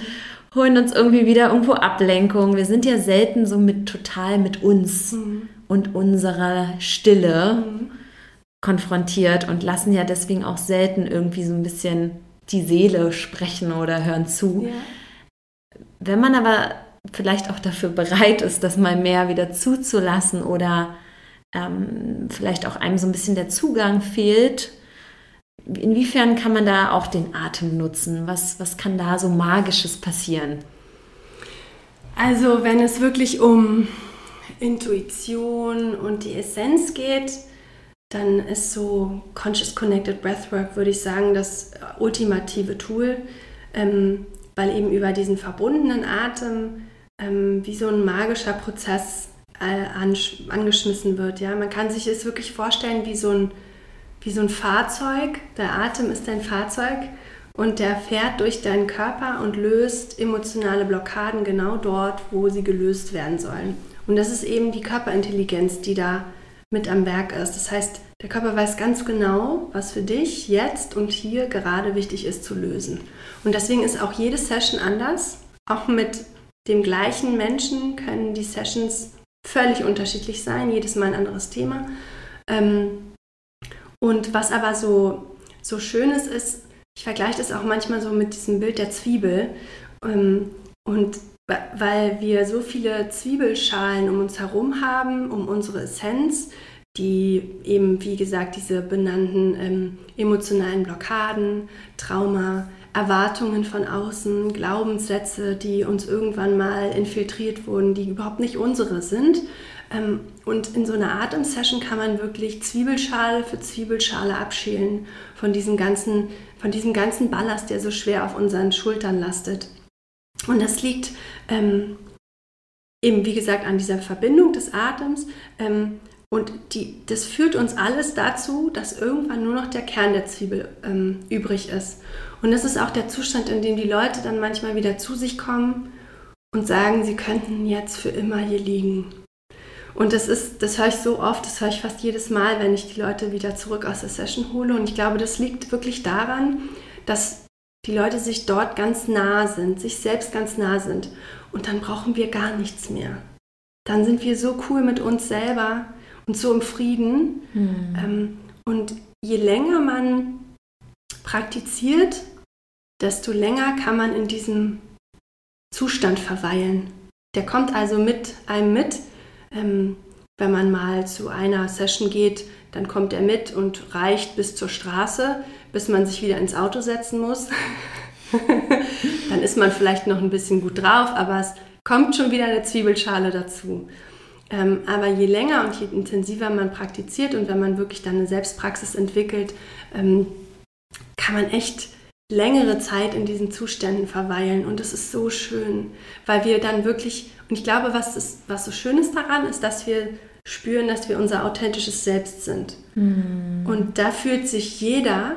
holen uns irgendwie wieder irgendwo Ablenkung. Wir sind ja selten so mit total mit uns mhm. und unserer Stille. Mhm konfrontiert und lassen ja deswegen auch selten irgendwie so ein bisschen die Seele sprechen oder hören zu. Ja. Wenn man aber vielleicht auch dafür bereit ist, das mal mehr wieder zuzulassen oder ähm, vielleicht auch einem so ein bisschen der Zugang fehlt, inwiefern kann man da auch den Atem nutzen? Was, was kann da so Magisches passieren? Also wenn es wirklich um Intuition und die Essenz geht, dann ist so Conscious Connected Breathwork, würde ich sagen, das ultimative Tool, ähm, weil eben über diesen verbundenen Atem ähm, wie so ein magischer Prozess äh, angeschmissen wird. Ja? Man kann sich es wirklich vorstellen wie so, ein, wie so ein Fahrzeug. Der Atem ist dein Fahrzeug und der fährt durch deinen Körper und löst emotionale Blockaden genau dort, wo sie gelöst werden sollen. Und das ist eben die Körperintelligenz, die da mit am Werk ist. Das heißt, der Körper weiß ganz genau, was für dich jetzt und hier gerade wichtig ist zu lösen. Und deswegen ist auch jede Session anders. Auch mit dem gleichen Menschen können die Sessions völlig unterschiedlich sein, jedes Mal ein anderes Thema. Ähm, und was aber so, so schön ist, ist, ich vergleiche das auch manchmal so mit diesem Bild der Zwiebel. Ähm, und weil wir so viele Zwiebelschalen um uns herum haben, um unsere Essenz, die eben, wie gesagt, diese benannten ähm, emotionalen Blockaden, Trauma, Erwartungen von außen, Glaubenssätze, die uns irgendwann mal infiltriert wurden, die überhaupt nicht unsere sind, Ähm, und in so einer Atemsession kann man wirklich Zwiebelschale für Zwiebelschale abschälen von diesem ganzen, von diesem ganzen Ballast, der so schwer auf unseren Schultern lastet. Und das liegt ähm, eben, wie gesagt, an dieser Verbindung des Atems. Ähm, und die, das führt uns alles dazu, dass irgendwann nur noch der Kern der Zwiebel ähm, übrig ist. Und das ist auch der Zustand, in dem die Leute dann manchmal wieder zu sich kommen und sagen, sie könnten jetzt für immer hier liegen. Und das ist, das höre ich so oft, das höre ich fast jedes Mal, wenn ich die Leute wieder zurück aus der Session hole. Und ich glaube, das liegt wirklich daran, dass die Leute sich dort ganz nah sind, sich selbst ganz nah sind. Und dann brauchen wir gar nichts mehr. Dann sind wir so cool mit uns selber und so im Frieden. Hm. Ähm, und je länger man praktiziert, desto länger kann man in diesem Zustand verweilen. Der kommt also mit einem mit. Ähm, wenn man mal zu einer Session geht, dann kommt er mit und reicht bis zur Straße, bis man sich wieder ins Auto setzen muss. [laughs] dann ist man vielleicht noch ein bisschen gut drauf, aber es kommt schon wieder eine Zwiebelschale dazu. Ähm, aber je länger und je intensiver man praktiziert und wenn man wirklich dann eine Selbstpraxis entwickelt, ähm, kann man echt längere Zeit in diesen Zuständen verweilen. Und das ist so schön, weil wir dann wirklich, und ich glaube, was, ist, was so schön ist daran, ist, dass wir spüren, dass wir unser authentisches Selbst sind. Mhm. Und da fühlt sich jeder,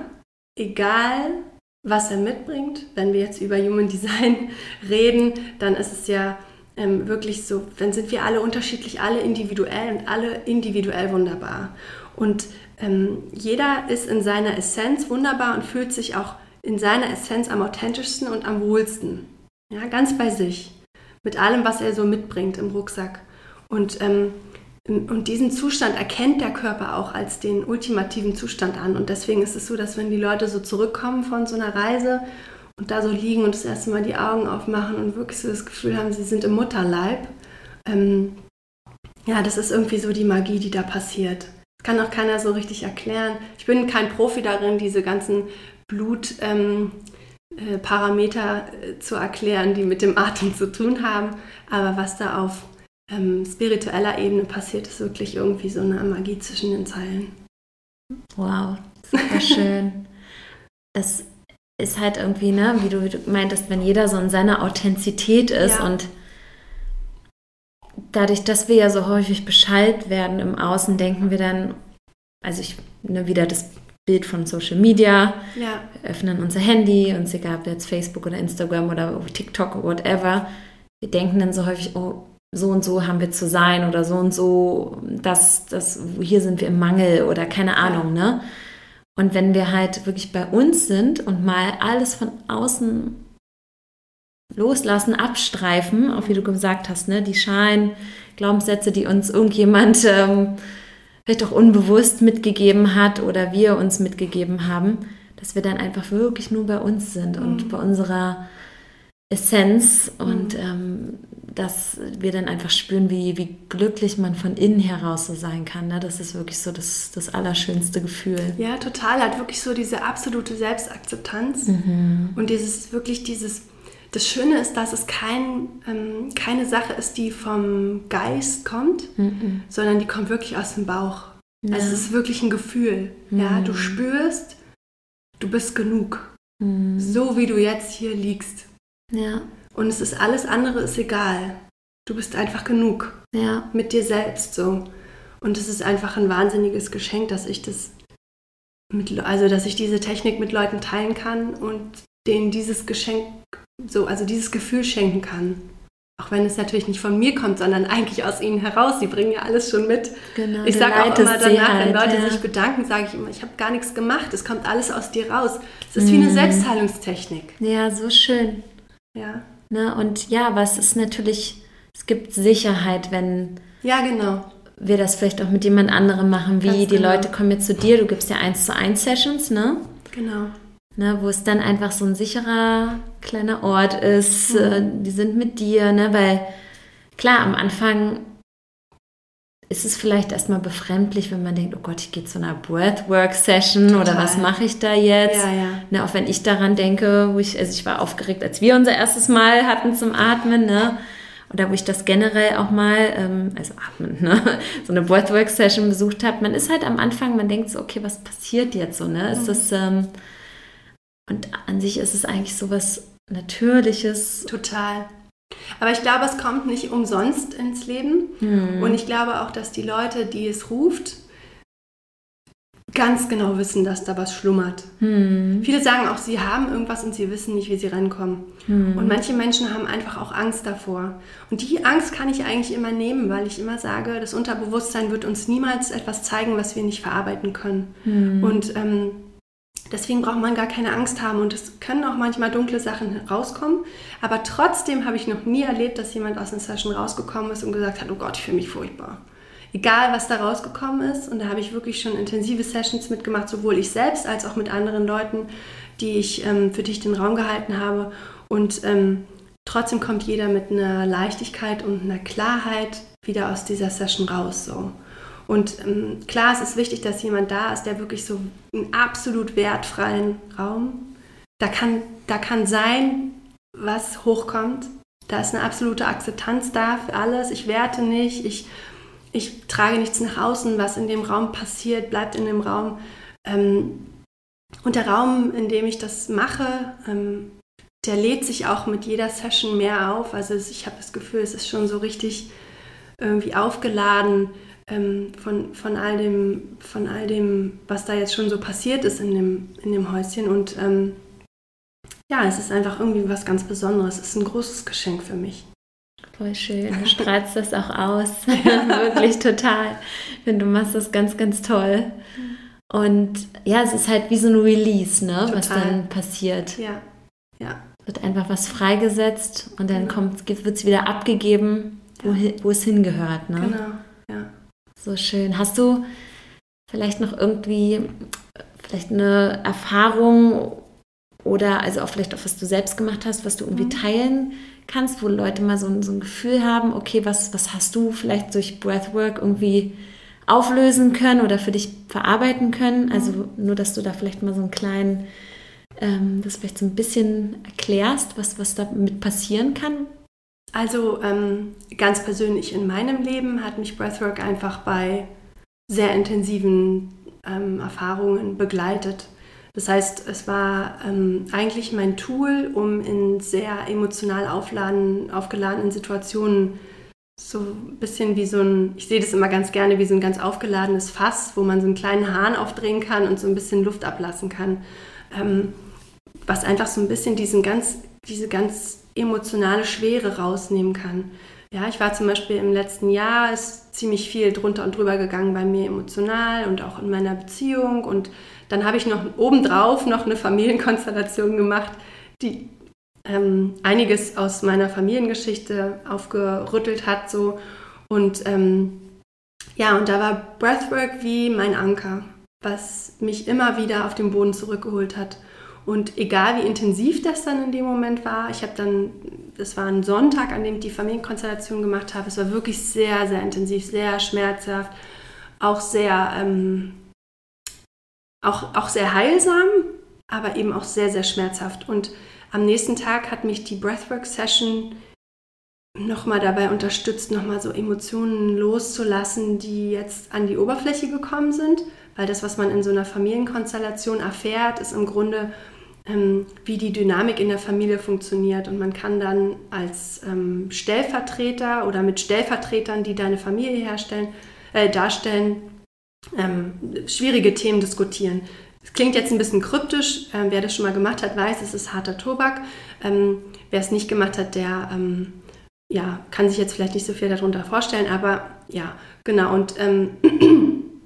egal was er mitbringt, wenn wir jetzt über Human Design [laughs] reden, dann ist es ja ähm, wirklich so, dann sind wir alle unterschiedlich, alle individuell und alle individuell wunderbar. Und ähm, jeder ist in seiner Essenz wunderbar und fühlt sich auch in seiner Essenz am authentischsten und am wohlsten. Ja, ganz bei sich. Mit allem, was er so mitbringt im Rucksack. Und, ähm, und diesen Zustand erkennt der Körper auch als den ultimativen Zustand an. Und deswegen ist es so, dass wenn die Leute so zurückkommen von so einer Reise und da so liegen und das erste Mal die Augen aufmachen und wirklich so das Gefühl haben, sie sind im Mutterleib, ähm, ja, das ist irgendwie so die Magie, die da passiert. Das kann auch keiner so richtig erklären. Ich bin kein Profi darin, diese ganzen Blutparameter ähm, äh, zu erklären, die mit dem Atem zu tun haben. Aber was da auf ähm, spiritueller Ebene passiert, ist wirklich irgendwie so eine Magie zwischen den Zeilen. Wow, super schön. [laughs] es ist halt irgendwie, ne, wie du, wie du meintest, wenn jeder so in seiner Authentizität ist ja. und dadurch, dass wir ja so häufig Bescheid werden im Außen, denken wir dann, also ich, ne, wieder das Bild von Social Media, ja. wir öffnen unser Handy, uns egal ob jetzt Facebook oder Instagram oder TikTok oder whatever, wir denken dann so häufig, oh, so und so haben wir zu sein oder so und so, das, das, hier sind wir im Mangel oder keine Ahnung, ne? Und wenn wir halt wirklich bei uns sind und mal alles von außen loslassen, abstreifen, auch wie du gesagt hast, ne, die Schalen, Glaubenssätze, die uns irgendjemand ähm, vielleicht auch unbewusst mitgegeben hat oder wir uns mitgegeben haben, dass wir dann einfach wirklich nur bei uns sind mhm. und bei unserer Essenz und mhm. ähm, dass wir dann einfach spüren, wie, wie glücklich man von innen heraus so sein kann. Ne? Das ist wirklich so das, das allerschönste Gefühl. Ja, total. Hat wirklich so diese absolute Selbstakzeptanz mhm. und dieses wirklich dieses. Das Schöne ist, dass es kein, ähm, keine Sache ist, die vom Geist kommt, mhm. sondern die kommt wirklich aus dem Bauch. Ja. Also es ist wirklich ein Gefühl. Mhm. Ja, du spürst, du bist genug. Mhm. So wie du jetzt hier liegst. Ja. Und es ist alles andere ist egal. Du bist einfach genug. Ja. Mit dir selbst so. Und es ist einfach ein wahnsinniges Geschenk, dass ich das mit, also dass ich diese Technik mit Leuten teilen kann und denen dieses Geschenk so, also dieses Gefühl schenken kann. Auch wenn es natürlich nicht von mir kommt, sondern eigentlich aus ihnen heraus. Sie bringen ja alles schon mit. Genau, ich sage auch immer danach, halt, wenn Leute ja. sich bedanken, sage ich immer, ich habe gar nichts gemacht. Es kommt alles aus dir raus. Es ist mm. wie eine mhm. Selbstheilungstechnik. Ja, so schön. Ja. Ne? Und ja, was ist natürlich, es gibt Sicherheit, wenn ja, genau. wir das vielleicht auch mit jemand anderem machen, wie Ganz die genau. Leute kommen jetzt zu dir, du gibst ja eins zu eins Sessions, ne? Genau. Ne, wo es dann einfach so ein sicherer kleiner Ort ist, mhm. Äh, die sind mit dir, ne? Weil klar, am Anfang ist es vielleicht erstmal befremdlich, wenn man denkt, oh Gott, ich gehe zu einer Breathwork-Session oder was mache ich da jetzt? Ja, ja. Ne, auch wenn ich daran denke, wo ich, also ich war aufgeregt, als wir unser erstes Mal hatten zum Atmen, ne? oder wo ich das generell auch mal, ähm, also atmen, ne? [laughs] so eine Breathwork-Session besucht habe, man ist halt am Anfang, man denkt so, okay, was passiert jetzt so, ne? Ist mhm. das, ähm, und an sich ist es eigentlich so was Natürliches. Total. Aber ich glaube, es kommt nicht umsonst ins Leben. Mhm. Und ich glaube auch, dass die Leute, die es ruft, ganz genau wissen, dass da was schlummert. Hm. Viele sagen auch, sie haben irgendwas und sie wissen nicht, wie sie rankommen. Hm. Und manche Menschen haben einfach auch Angst davor. Und die Angst kann ich eigentlich immer nehmen, weil ich immer sage, das Unterbewusstsein wird uns niemals etwas zeigen, was wir nicht verarbeiten können. Hm. Und ähm, deswegen braucht man gar keine Angst haben. Und es können auch manchmal dunkle Sachen rauskommen. Aber trotzdem habe ich noch nie erlebt, dass jemand aus einer Session rausgekommen ist und gesagt hat, oh Gott, ich fühle mich furchtbar egal was da rausgekommen ist. Und da habe ich wirklich schon intensive Sessions mitgemacht, sowohl ich selbst als auch mit anderen Leuten, die ich, ähm, für die ich den Raum gehalten habe. Und ähm, trotzdem kommt jeder mit einer Leichtigkeit und einer Klarheit wieder aus dieser Session raus. So. Und ähm, klar, es ist wichtig, dass jemand da ist, der wirklich so einen absolut wertfreien Raum, da kann, da kann sein, was hochkommt. Da ist eine absolute Akzeptanz da für alles. Ich werte nicht, ich ich trage nichts nach außen, was in dem Raum passiert, bleibt in dem Raum. Ähm, und der Raum, in dem ich das mache, ähm, der lädt sich auch mit jeder Session mehr auf. Also ich habe das Gefühl, es ist schon so richtig irgendwie aufgeladen ähm, von, von, all dem, von all dem, was da jetzt schon so passiert ist in dem, in dem Häuschen. Und ähm, ja, es ist einfach irgendwie was ganz Besonderes. Es ist ein großes Geschenk für mich. Voll schön. Du [laughs] strahlst das auch aus. [laughs] [laughs] Wirklich total. Ich finde, du machst das ganz, ganz toll. Und ja, es ist halt wie so ein Release, ne? was dann passiert. Ja. ja. Wird einfach was freigesetzt und dann wird es wieder abgegeben, wo, ja. wo es hingehört. Ne? Genau, ja. So schön. Hast du vielleicht noch irgendwie vielleicht eine Erfahrung oder also auch vielleicht auch was du selbst gemacht hast, was du irgendwie mhm. teilen kannst, wo Leute mal so, so ein Gefühl haben, okay, was, was hast du vielleicht durch Breathwork irgendwie auflösen können oder für dich verarbeiten können. Also nur, dass du da vielleicht mal so einen kleinen, ähm, das vielleicht so ein bisschen erklärst, was, was damit passieren kann. Also ähm, ganz persönlich in meinem Leben hat mich Breathwork einfach bei sehr intensiven ähm, Erfahrungen begleitet. Das heißt, es war ähm, eigentlich mein Tool, um in sehr emotional aufladen, aufgeladenen Situationen so ein bisschen wie so ein, ich sehe das immer ganz gerne wie so ein ganz aufgeladenes Fass, wo man so einen kleinen Hahn aufdrehen kann und so ein bisschen Luft ablassen kann. Ähm, was einfach so ein bisschen diesen ganz, diese ganz emotionale Schwere rausnehmen kann. Ja, ich war zum Beispiel im letzten Jahr, ist ziemlich viel drunter und drüber gegangen bei mir emotional und auch in meiner Beziehung und dann habe ich noch obendrauf noch eine Familienkonstellation gemacht, die ähm, einiges aus meiner Familiengeschichte aufgerüttelt hat. So. Und ähm, ja, und da war Breathwork wie mein Anker, was mich immer wieder auf den Boden zurückgeholt hat. Und egal wie intensiv das dann in dem Moment war, ich habe dann, das war ein Sonntag, an dem ich die Familienkonstellation gemacht habe, es war wirklich sehr, sehr intensiv, sehr schmerzhaft, auch sehr ähm, auch, auch sehr heilsam, aber eben auch sehr, sehr schmerzhaft. Und am nächsten Tag hat mich die Breathwork-Session nochmal dabei unterstützt, nochmal so Emotionen loszulassen, die jetzt an die Oberfläche gekommen sind. Weil das, was man in so einer Familienkonstellation erfährt, ist im Grunde, ähm, wie die Dynamik in der Familie funktioniert. Und man kann dann als ähm, Stellvertreter oder mit Stellvertretern, die deine Familie herstellen, äh, darstellen, ähm, schwierige Themen diskutieren. Es klingt jetzt ein bisschen kryptisch. Ähm, wer das schon mal gemacht hat, weiß, es ist harter Tobak. Ähm, wer es nicht gemacht hat, der ähm, ja, kann sich jetzt vielleicht nicht so viel darunter vorstellen, aber ja, genau. Und ähm, [clears throat]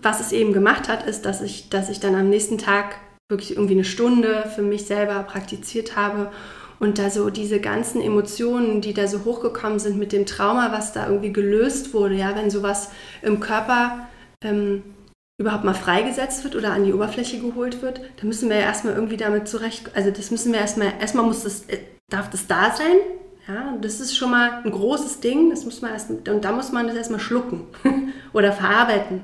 was es eben gemacht hat, ist, dass ich, dass ich dann am nächsten Tag wirklich irgendwie eine Stunde für mich selber praktiziert habe und da so diese ganzen Emotionen, die da so hochgekommen sind mit dem Trauma, was da irgendwie gelöst wurde, ja, wenn sowas im Körper ähm, überhaupt mal freigesetzt wird oder an die Oberfläche geholt wird, dann müssen wir ja erstmal irgendwie damit zurecht, also das müssen wir erstmal, erstmal muss das, äh, darf das da sein, ja, das ist schon mal ein großes Ding, das muss man erst, und da muss man das erstmal schlucken [laughs] oder verarbeiten.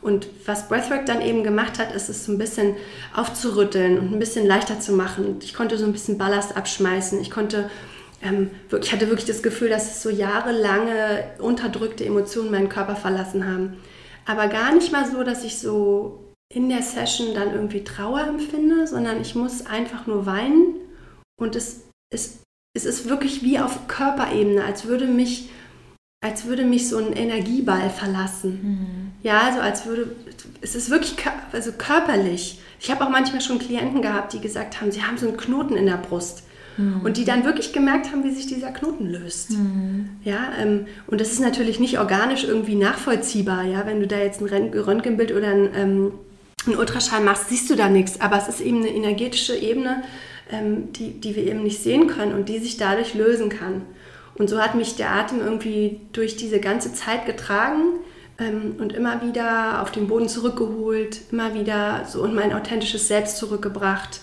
Und was Breathwork dann eben gemacht hat, ist es so ein bisschen aufzurütteln und ein bisschen leichter zu machen. Ich konnte so ein bisschen Ballast abschmeißen. Ich konnte ähm, ich hatte wirklich das Gefühl, dass so jahrelange unterdrückte Emotionen meinen Körper verlassen haben. Aber gar nicht mal so, dass ich so in der Session dann irgendwie Trauer empfinde, sondern ich muss einfach nur weinen und es, es, es ist wirklich wie auf Körperebene, als würde mich, als würde mich so ein Energieball verlassen. Mhm. Ja, also als würde, es ist wirklich also körperlich. Ich habe auch manchmal schon Klienten gehabt, die gesagt haben, sie haben so einen Knoten in der Brust. Mhm. Und die dann wirklich gemerkt haben, wie sich dieser Knoten löst. Mhm. Ja, ähm, und das ist natürlich nicht organisch irgendwie nachvollziehbar. Ja, wenn du da jetzt ein Röntgenbild oder ein, ähm, ein Ultraschall machst, siehst du da nichts. Aber es ist eben eine energetische Ebene, ähm, die, die wir eben nicht sehen können und die sich dadurch lösen kann. Und so hat mich der Atem irgendwie durch diese ganze Zeit getragen ähm, und immer wieder auf den Boden zurückgeholt, immer wieder so in mein authentisches Selbst zurückgebracht.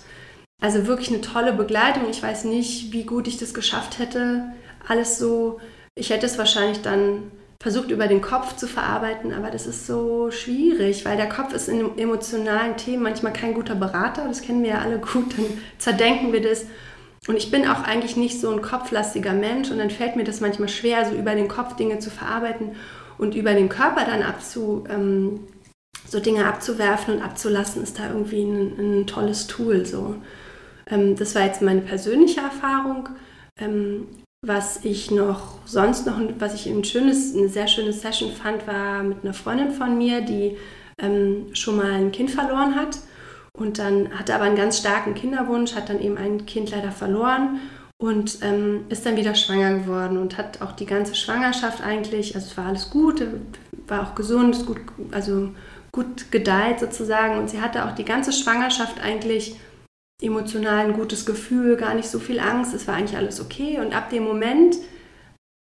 Also wirklich eine tolle Begleitung. Ich weiß nicht, wie gut ich das geschafft hätte. Alles so, ich hätte es wahrscheinlich dann versucht über den Kopf zu verarbeiten, aber das ist so schwierig, weil der Kopf ist in emotionalen Themen manchmal kein guter Berater, das kennen wir ja alle gut, dann zerdenken wir das. Und ich bin auch eigentlich nicht so ein kopflastiger Mensch und dann fällt mir das manchmal schwer, so über den Kopf Dinge zu verarbeiten und über den Körper dann abzu, ähm, so Dinge abzuwerfen und abzulassen, ist da irgendwie ein, ein tolles Tool. So. Ähm, das war jetzt meine persönliche Erfahrung. Ähm, was ich noch sonst noch, was ich ein schönes, eine sehr schöne Session fand, war mit einer Freundin von mir, die ähm, schon mal ein Kind verloren hat und dann hatte aber einen ganz starken Kinderwunsch, hat dann eben ein Kind leider verloren und ähm, ist dann wieder schwanger geworden und hat auch die ganze Schwangerschaft eigentlich, also es war alles gut, war auch gesund, gut, also gut gedeiht sozusagen und sie hatte auch die ganze Schwangerschaft eigentlich emotional ein gutes Gefühl, gar nicht so viel Angst, es war eigentlich alles okay. Und ab dem Moment,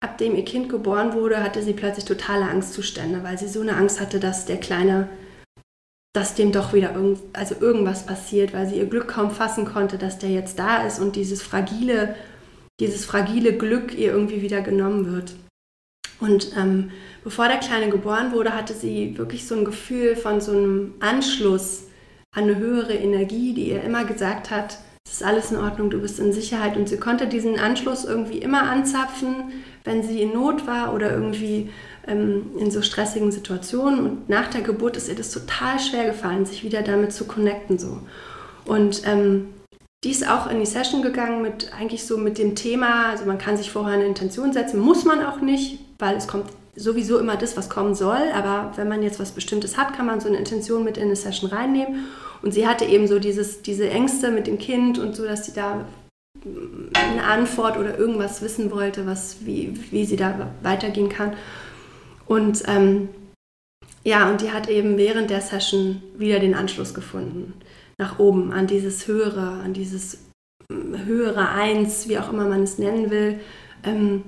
ab dem ihr Kind geboren wurde, hatte sie plötzlich totale Angstzustände, weil sie so eine Angst hatte, dass der Kleine, dass dem doch wieder irgend, also irgendwas passiert, weil sie ihr Glück kaum fassen konnte, dass der jetzt da ist und dieses fragile, dieses fragile Glück ihr irgendwie wieder genommen wird. Und ähm, bevor der Kleine geboren wurde, hatte sie wirklich so ein Gefühl von so einem Anschluss eine höhere Energie, die ihr immer gesagt hat, es ist alles in Ordnung, du bist in Sicherheit. Und sie konnte diesen Anschluss irgendwie immer anzapfen, wenn sie in Not war oder irgendwie ähm, in so stressigen Situationen. Und nach der Geburt ist ihr das total schwer gefallen, sich wieder damit zu connecten. So. Und ähm, die ist auch in die Session gegangen mit eigentlich so mit dem Thema, also man kann sich vorher eine Intention setzen, muss man auch nicht, weil es kommt sowieso immer das, was kommen soll. Aber wenn man jetzt was Bestimmtes hat, kann man so eine Intention mit in eine Session reinnehmen. Und sie hatte eben so dieses, diese Ängste mit dem Kind und so, dass sie da eine Antwort oder irgendwas wissen wollte, was, wie, wie sie da weitergehen kann. Und ähm, ja, und die hat eben während der Session wieder den Anschluss gefunden. Nach oben, an dieses Höhere, an dieses höhere Eins, wie auch immer man es nennen will. Ähm,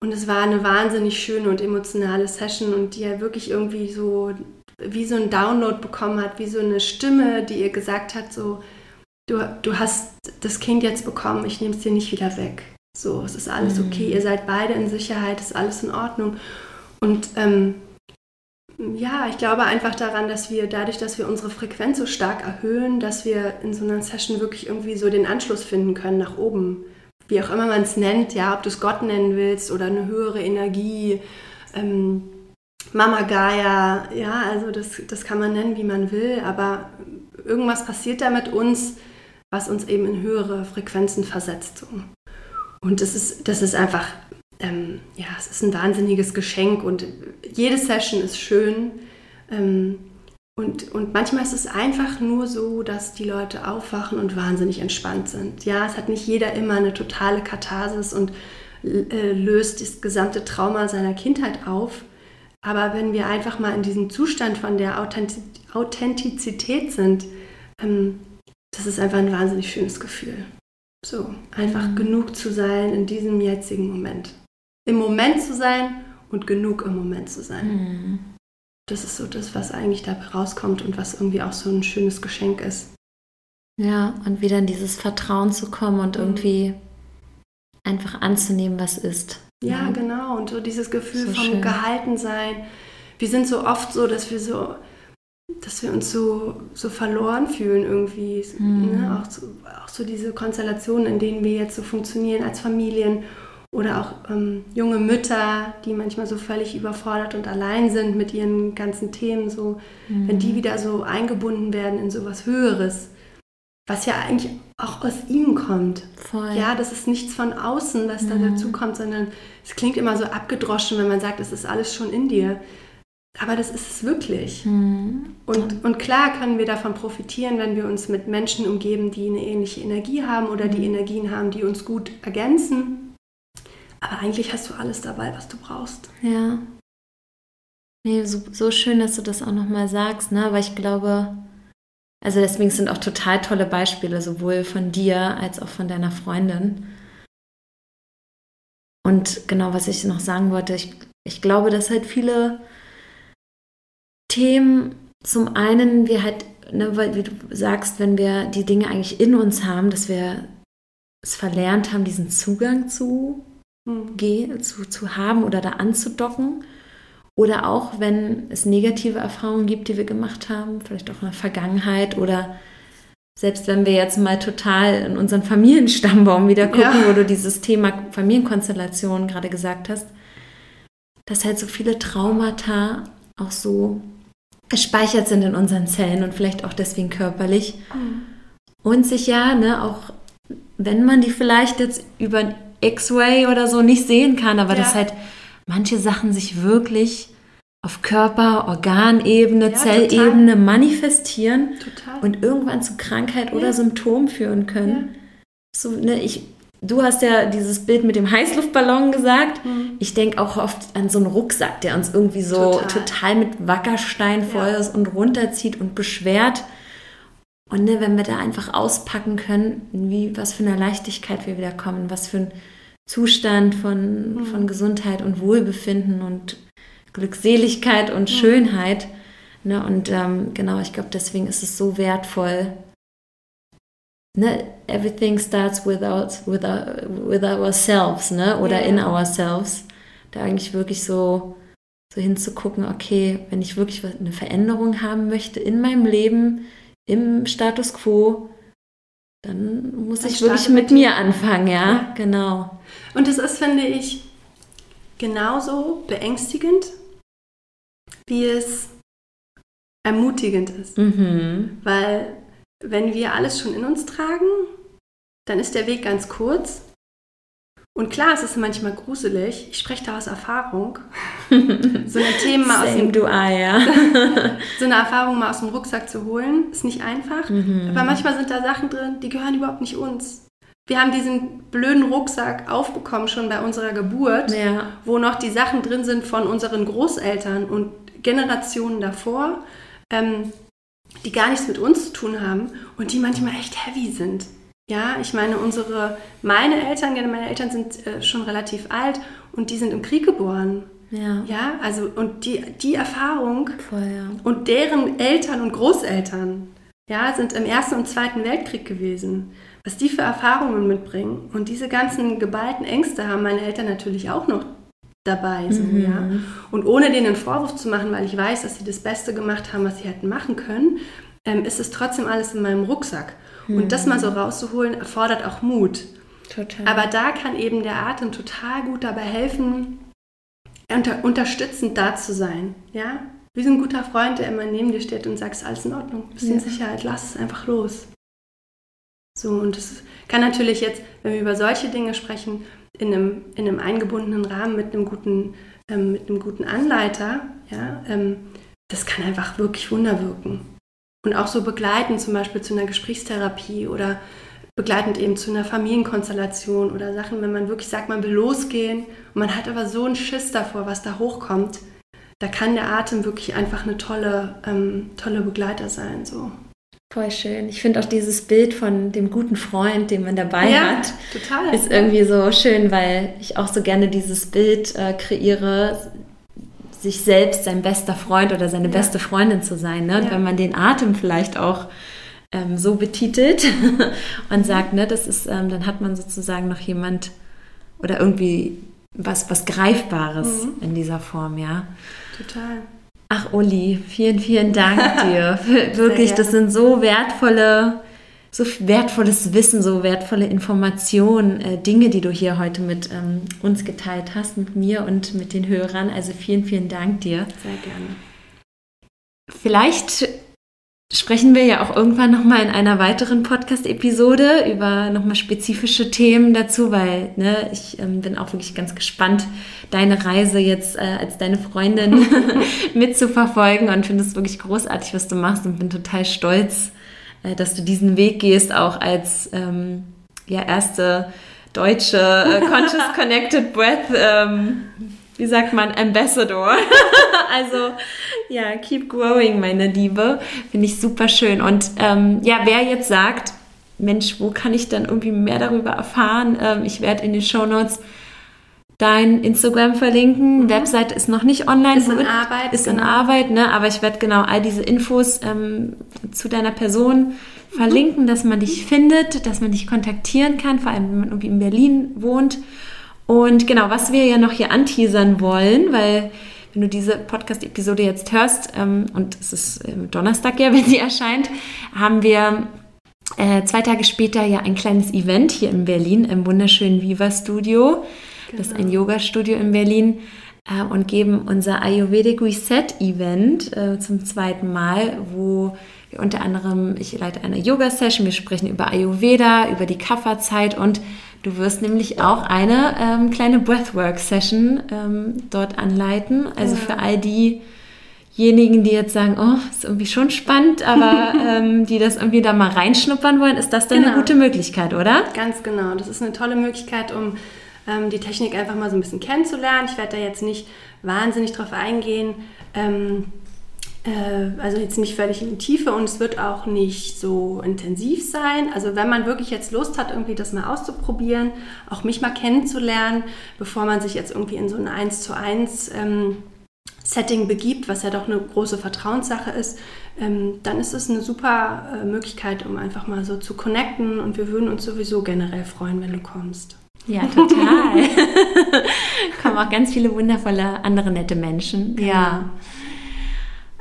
und es war eine wahnsinnig schöne und emotionale Session und die ja wirklich irgendwie so wie so ein Download bekommen hat, wie so eine Stimme, die ihr gesagt hat, so, du, du hast das Kind jetzt bekommen, ich nehme es dir nicht wieder weg. So, es ist alles mhm. okay, ihr seid beide in Sicherheit, es ist alles in Ordnung. Und ähm, ja, ich glaube einfach daran, dass wir dadurch, dass wir unsere Frequenz so stark erhöhen, dass wir in so einer Session wirklich irgendwie so den Anschluss finden können nach oben wie auch immer man es nennt, ja, ob du es Gott nennen willst oder eine höhere Energie, ähm, Mama Gaia, ja, also das, das kann man nennen, wie man will, aber irgendwas passiert da mit uns, was uns eben in höhere Frequenzen versetzt. Und das ist, das ist einfach, ähm, ja, es ist ein wahnsinniges Geschenk und jede Session ist schön. Ähm, und, und manchmal ist es einfach nur so, dass die Leute aufwachen und wahnsinnig entspannt sind. Ja, es hat nicht jeder immer eine totale Katharsis und äh, löst das gesamte Trauma seiner Kindheit auf. Aber wenn wir einfach mal in diesem Zustand von der Authentizität sind, ähm, das ist einfach ein wahnsinnig schönes Gefühl. So, einfach mhm. genug zu sein in diesem jetzigen Moment. Im Moment zu sein und genug im Moment zu sein. Mhm das ist so das, was eigentlich dabei rauskommt und was irgendwie auch so ein schönes Geschenk ist. Ja, und wieder in dieses Vertrauen zu kommen und mhm. irgendwie einfach anzunehmen, was ist. Ja, ja. genau. Und so dieses Gefühl so vom schön. Gehaltensein. Wir sind so oft so, dass wir so dass wir uns so, so verloren fühlen irgendwie. Mhm. Ne? Auch, so, auch so diese Konstellationen, in denen wir jetzt so funktionieren als Familien oder auch ähm, junge Mütter, die manchmal so völlig überfordert und allein sind mit ihren ganzen Themen, so mhm. wenn die wieder so eingebunden werden in so was Höheres, was ja eigentlich auch aus ihnen kommt. Voll. Ja, das ist nichts von außen, was mhm. da dazu kommt, sondern es klingt immer so abgedroschen, wenn man sagt, es ist alles schon in dir. Aber das ist es wirklich. Mhm. Und, und klar können wir davon profitieren, wenn wir uns mit Menschen umgeben, die eine ähnliche Energie haben oder die mhm. Energien haben, die uns gut ergänzen. Aber eigentlich hast du alles dabei, was du brauchst. Ja. Nee, so, so schön, dass du das auch nochmal sagst, ne? Aber ich glaube, also deswegen sind auch total tolle Beispiele, sowohl von dir als auch von deiner Freundin. Und genau, was ich noch sagen wollte, ich, ich glaube, dass halt viele Themen, zum einen, wir halt, ne, weil wie du sagst, wenn wir die Dinge eigentlich in uns haben, dass wir es verlernt haben, diesen Zugang zu, mhm. zu, zu haben oder da anzudocken. Oder auch, wenn es negative Erfahrungen gibt, die wir gemacht haben, vielleicht auch in der Vergangenheit oder selbst wenn wir jetzt mal total in unseren Familienstammbaum wieder gucken, ja. wo du dieses Thema Familienkonstellation gerade gesagt hast, dass halt so viele Traumata auch so gespeichert sind in unseren Zellen und vielleicht auch deswegen körperlich. Mhm. Und sich ja, ne, auch wenn man die vielleicht jetzt über X-Ray oder so nicht sehen kann, aber ja. dass halt manche Sachen sich wirklich auf Körper, Organebene, ja, Zellebene total. manifestieren total. und irgendwann zu Krankheit ja. oder Symptom führen können. So, ne, ich Du hast ja dieses Bild mit dem Heißluftballon gesagt. Mhm. Ich denke auch oft an so einen Rucksack, der uns irgendwie so total, total mit Wackerstein voll ist und runterzieht und beschwert. Und ne, wenn wir da einfach auspacken können, wie, was für eine Leichtigkeit wir wieder kommen, was für ein Zustand von, mhm. von Gesundheit und Wohlbefinden und Glückseligkeit und mhm. Schönheit. Ne, und ähm, genau, ich glaube, deswegen ist es so wertvoll, ne, everything starts with, with, with ourselves, ne? Oder yeah. in ourselves. Da eigentlich wirklich so, so hinzugucken, okay, wenn ich wirklich eine Veränderung haben möchte in meinem Leben, im Status quo, dann muss das ich wirklich mit mir anfangen, ja? ja, genau. Und das ist, finde ich, genauso beängstigend, wie es ermutigend ist. Mhm. Weil wenn wir alles schon in uns tragen, dann ist der Weg ganz kurz. Und klar, es ist manchmal gruselig. Ich spreche da aus Erfahrung. [laughs] so eine Themen mal aus dem du ja. [laughs] so eine Erfahrung mal aus dem Rucksack zu holen, ist nicht einfach. Mhm. Aber manchmal sind da Sachen drin, die gehören überhaupt nicht uns. Wir haben diesen blöden Rucksack aufbekommen schon bei unserer Geburt, ja. wo noch die Sachen drin sind von unseren Großeltern und Generationen davor. Ähm, die gar nichts mit uns zu tun haben und die manchmal echt heavy sind. Ja, ich meine, unsere, meine Eltern, meine Eltern sind äh, schon relativ alt und die sind im Krieg geboren. Ja. Ja, also und die, die Erfahrung Voll, ja. und deren Eltern und Großeltern, ja, sind im Ersten und Zweiten Weltkrieg gewesen. Was die für Erfahrungen mitbringen und diese ganzen geballten Ängste haben meine Eltern natürlich auch noch dabei. So, mhm. ja? Und ohne denen einen Vorwurf zu machen, weil ich weiß, dass sie das Beste gemacht haben, was sie hätten machen können, ähm, ist es trotzdem alles in meinem Rucksack. Mhm. Und das mal so rauszuholen, erfordert auch Mut. Total. Aber da kann eben der Atem total gut dabei helfen, unter, unterstützend da zu sein. Ja? Wie so ein guter Freund, der immer neben dir steht und sagt, alles in Ordnung, bist ja. in Sicherheit, lass es einfach los. So, und es kann natürlich jetzt, wenn wir über solche Dinge sprechen, in einem, in einem eingebundenen Rahmen mit einem guten, ähm, mit einem guten Anleiter, ja, ähm, das kann einfach wirklich Wunder wirken. Und auch so begleitend zum Beispiel zu einer Gesprächstherapie oder begleitend eben zu einer Familienkonstellation oder Sachen, wenn man wirklich sagt, man will losgehen und man hat aber so einen Schiss davor, was da hochkommt, da kann der Atem wirklich einfach eine tolle, ähm, tolle Begleiter sein. So. Voll schön. Ich finde auch dieses Bild von dem guten Freund, den man dabei ja, hat, total. ist irgendwie so schön, weil ich auch so gerne dieses Bild äh, kreiere, sich selbst sein bester Freund oder seine ja. beste Freundin zu sein. Ne? Und ja. wenn man den Atem vielleicht auch ähm, so betitelt [laughs] und sagt, ne, das ist, ähm, dann hat man sozusagen noch jemand oder irgendwie was, was Greifbares mhm. in dieser Form, ja. Total. Ach, Uli, vielen, vielen Dank [laughs] dir. Wirklich, das sind so wertvolle, so wertvolles Wissen, so wertvolle Informationen, äh, Dinge, die du hier heute mit ähm, uns geteilt hast, mit mir und mit den Hörern. Also vielen, vielen Dank dir. Sehr gerne. Vielleicht sprechen wir ja auch irgendwann nochmal in einer weiteren Podcast-Episode über nochmal spezifische Themen dazu, weil ne, ich ähm, bin auch wirklich ganz gespannt, deine Reise jetzt äh, als deine Freundin [laughs] [laughs] mitzuverfolgen und finde es wirklich großartig, was du machst und bin total stolz, äh, dass du diesen Weg gehst, auch als ähm, ja, erste deutsche äh, [laughs] Conscious Connected Breath ähm, wie sagt man, Ambassador. [laughs] also ja, keep growing, meine Liebe. Finde ich super schön. Und ähm, ja, wer jetzt sagt, Mensch, wo kann ich dann irgendwie mehr darüber erfahren? Ähm, ich werde in den Show Notes dein Instagram verlinken. Mhm. Website ist noch nicht online. Ist in Arbeit. Ist genau. in Arbeit, ne? Aber ich werde genau all diese Infos ähm, zu deiner Person verlinken, mhm. dass man dich findet, dass man dich kontaktieren kann, vor allem wenn man irgendwie in Berlin wohnt. Und genau, was wir ja noch hier anteasern wollen, weil wenn du diese Podcast-Episode jetzt hörst, ähm, und es ist äh, Donnerstag ja, [laughs] wenn sie erscheint, haben wir äh, zwei Tage später ja ein kleines Event hier in Berlin im wunderschönen Viva Studio. Genau. Das ist ein genau. Yoga-Studio in Berlin äh, und geben unser Ayurvedic Reset Event äh, zum zweiten Mal, wo wir unter anderem, ich leite eine Yoga-Session, wir sprechen über Ayurveda, über die Kafferzeit und Du wirst nämlich auch eine ähm, kleine Breathwork-Session ähm, dort anleiten. Also ja. für all diejenigen, die jetzt sagen, oh, ist irgendwie schon spannend, aber [laughs] ähm, die das irgendwie da mal reinschnuppern wollen, ist das dann genau. eine gute Möglichkeit, oder? Ganz genau. Das ist eine tolle Möglichkeit, um ähm, die Technik einfach mal so ein bisschen kennenzulernen. Ich werde da jetzt nicht wahnsinnig drauf eingehen ähm, äh, also jetzt nicht völlig in die Tiefe und es wird auch nicht so intensiv sein. Also wenn man wirklich jetzt Lust hat, irgendwie das mal auszuprobieren, auch mich mal kennenzulernen, bevor man sich jetzt irgendwie in so ein 1 zu 1 ähm, Setting begibt, was ja doch eine große Vertrauenssache ist, ähm, dann ist es eine super äh, Möglichkeit, um einfach mal so zu connecten und wir würden uns sowieso generell freuen, wenn du kommst. Ja, total. [laughs] Kommen auch ganz viele wundervolle andere nette Menschen. Genau. Ja.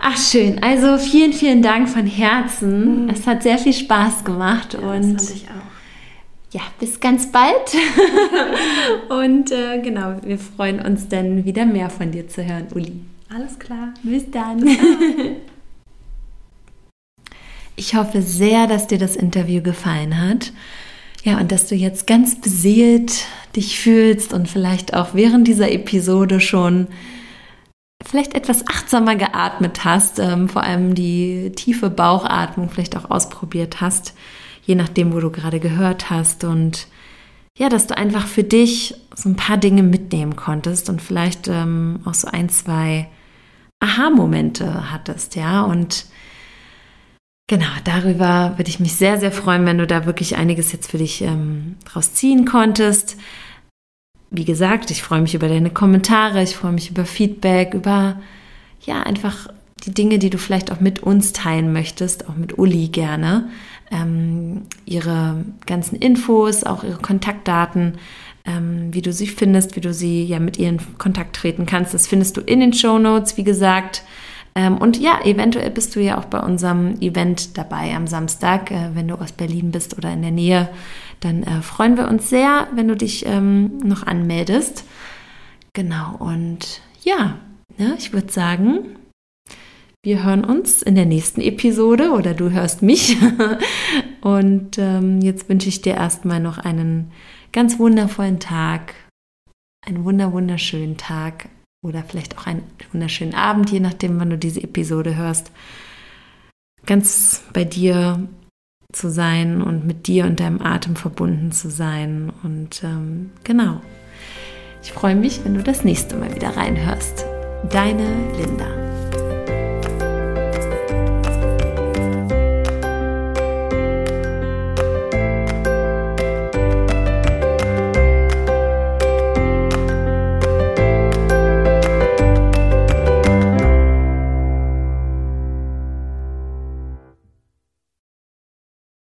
Ach schön, also vielen, vielen Dank von Herzen. Mhm. Es hat sehr viel Spaß gemacht ja, und das fand ich auch. Ja, bis ganz bald. [laughs] und äh, genau, wir freuen uns dann wieder mehr von dir zu hören, Uli. Alles klar. Bis dann. [laughs] ich hoffe sehr, dass dir das Interview gefallen hat. Ja, und dass du jetzt ganz beseelt dich fühlst und vielleicht auch während dieser Episode schon vielleicht etwas achtsamer geatmet hast, ähm, vor allem die tiefe Bauchatmung vielleicht auch ausprobiert hast, je nachdem, wo du gerade gehört hast. Und ja, dass du einfach für dich so ein paar Dinge mitnehmen konntest und vielleicht ähm, auch so ein, zwei Aha-Momente hattest, ja, und Genau, darüber würde ich mich sehr, sehr freuen, wenn du da wirklich einiges jetzt für dich ähm, draus ziehen konntest wie gesagt, ich freue mich über deine Kommentare, ich freue mich über Feedback, über ja, einfach die Dinge, die du vielleicht auch mit uns teilen möchtest, auch mit Uli gerne. Ähm, ihre ganzen Infos, auch ihre Kontaktdaten, ähm, wie du sie findest, wie du sie ja mit ihr in Kontakt treten kannst. Das findest du in den Show Notes, wie gesagt. Ähm, und ja, eventuell bist du ja auch bei unserem Event dabei am Samstag, äh, wenn du aus Berlin bist oder in der Nähe dann äh, freuen wir uns sehr, wenn du dich ähm, noch anmeldest. Genau, und ja, ne, ich würde sagen, wir hören uns in der nächsten Episode oder du hörst mich. [laughs] und ähm, jetzt wünsche ich dir erstmal noch einen ganz wundervollen Tag, einen wunder wunderschönen Tag oder vielleicht auch einen wunderschönen Abend, je nachdem, wann du diese Episode hörst. Ganz bei dir zu sein und mit dir und deinem Atem verbunden zu sein. Und ähm, genau, ich freue mich, wenn du das nächste Mal wieder reinhörst. Deine Linda.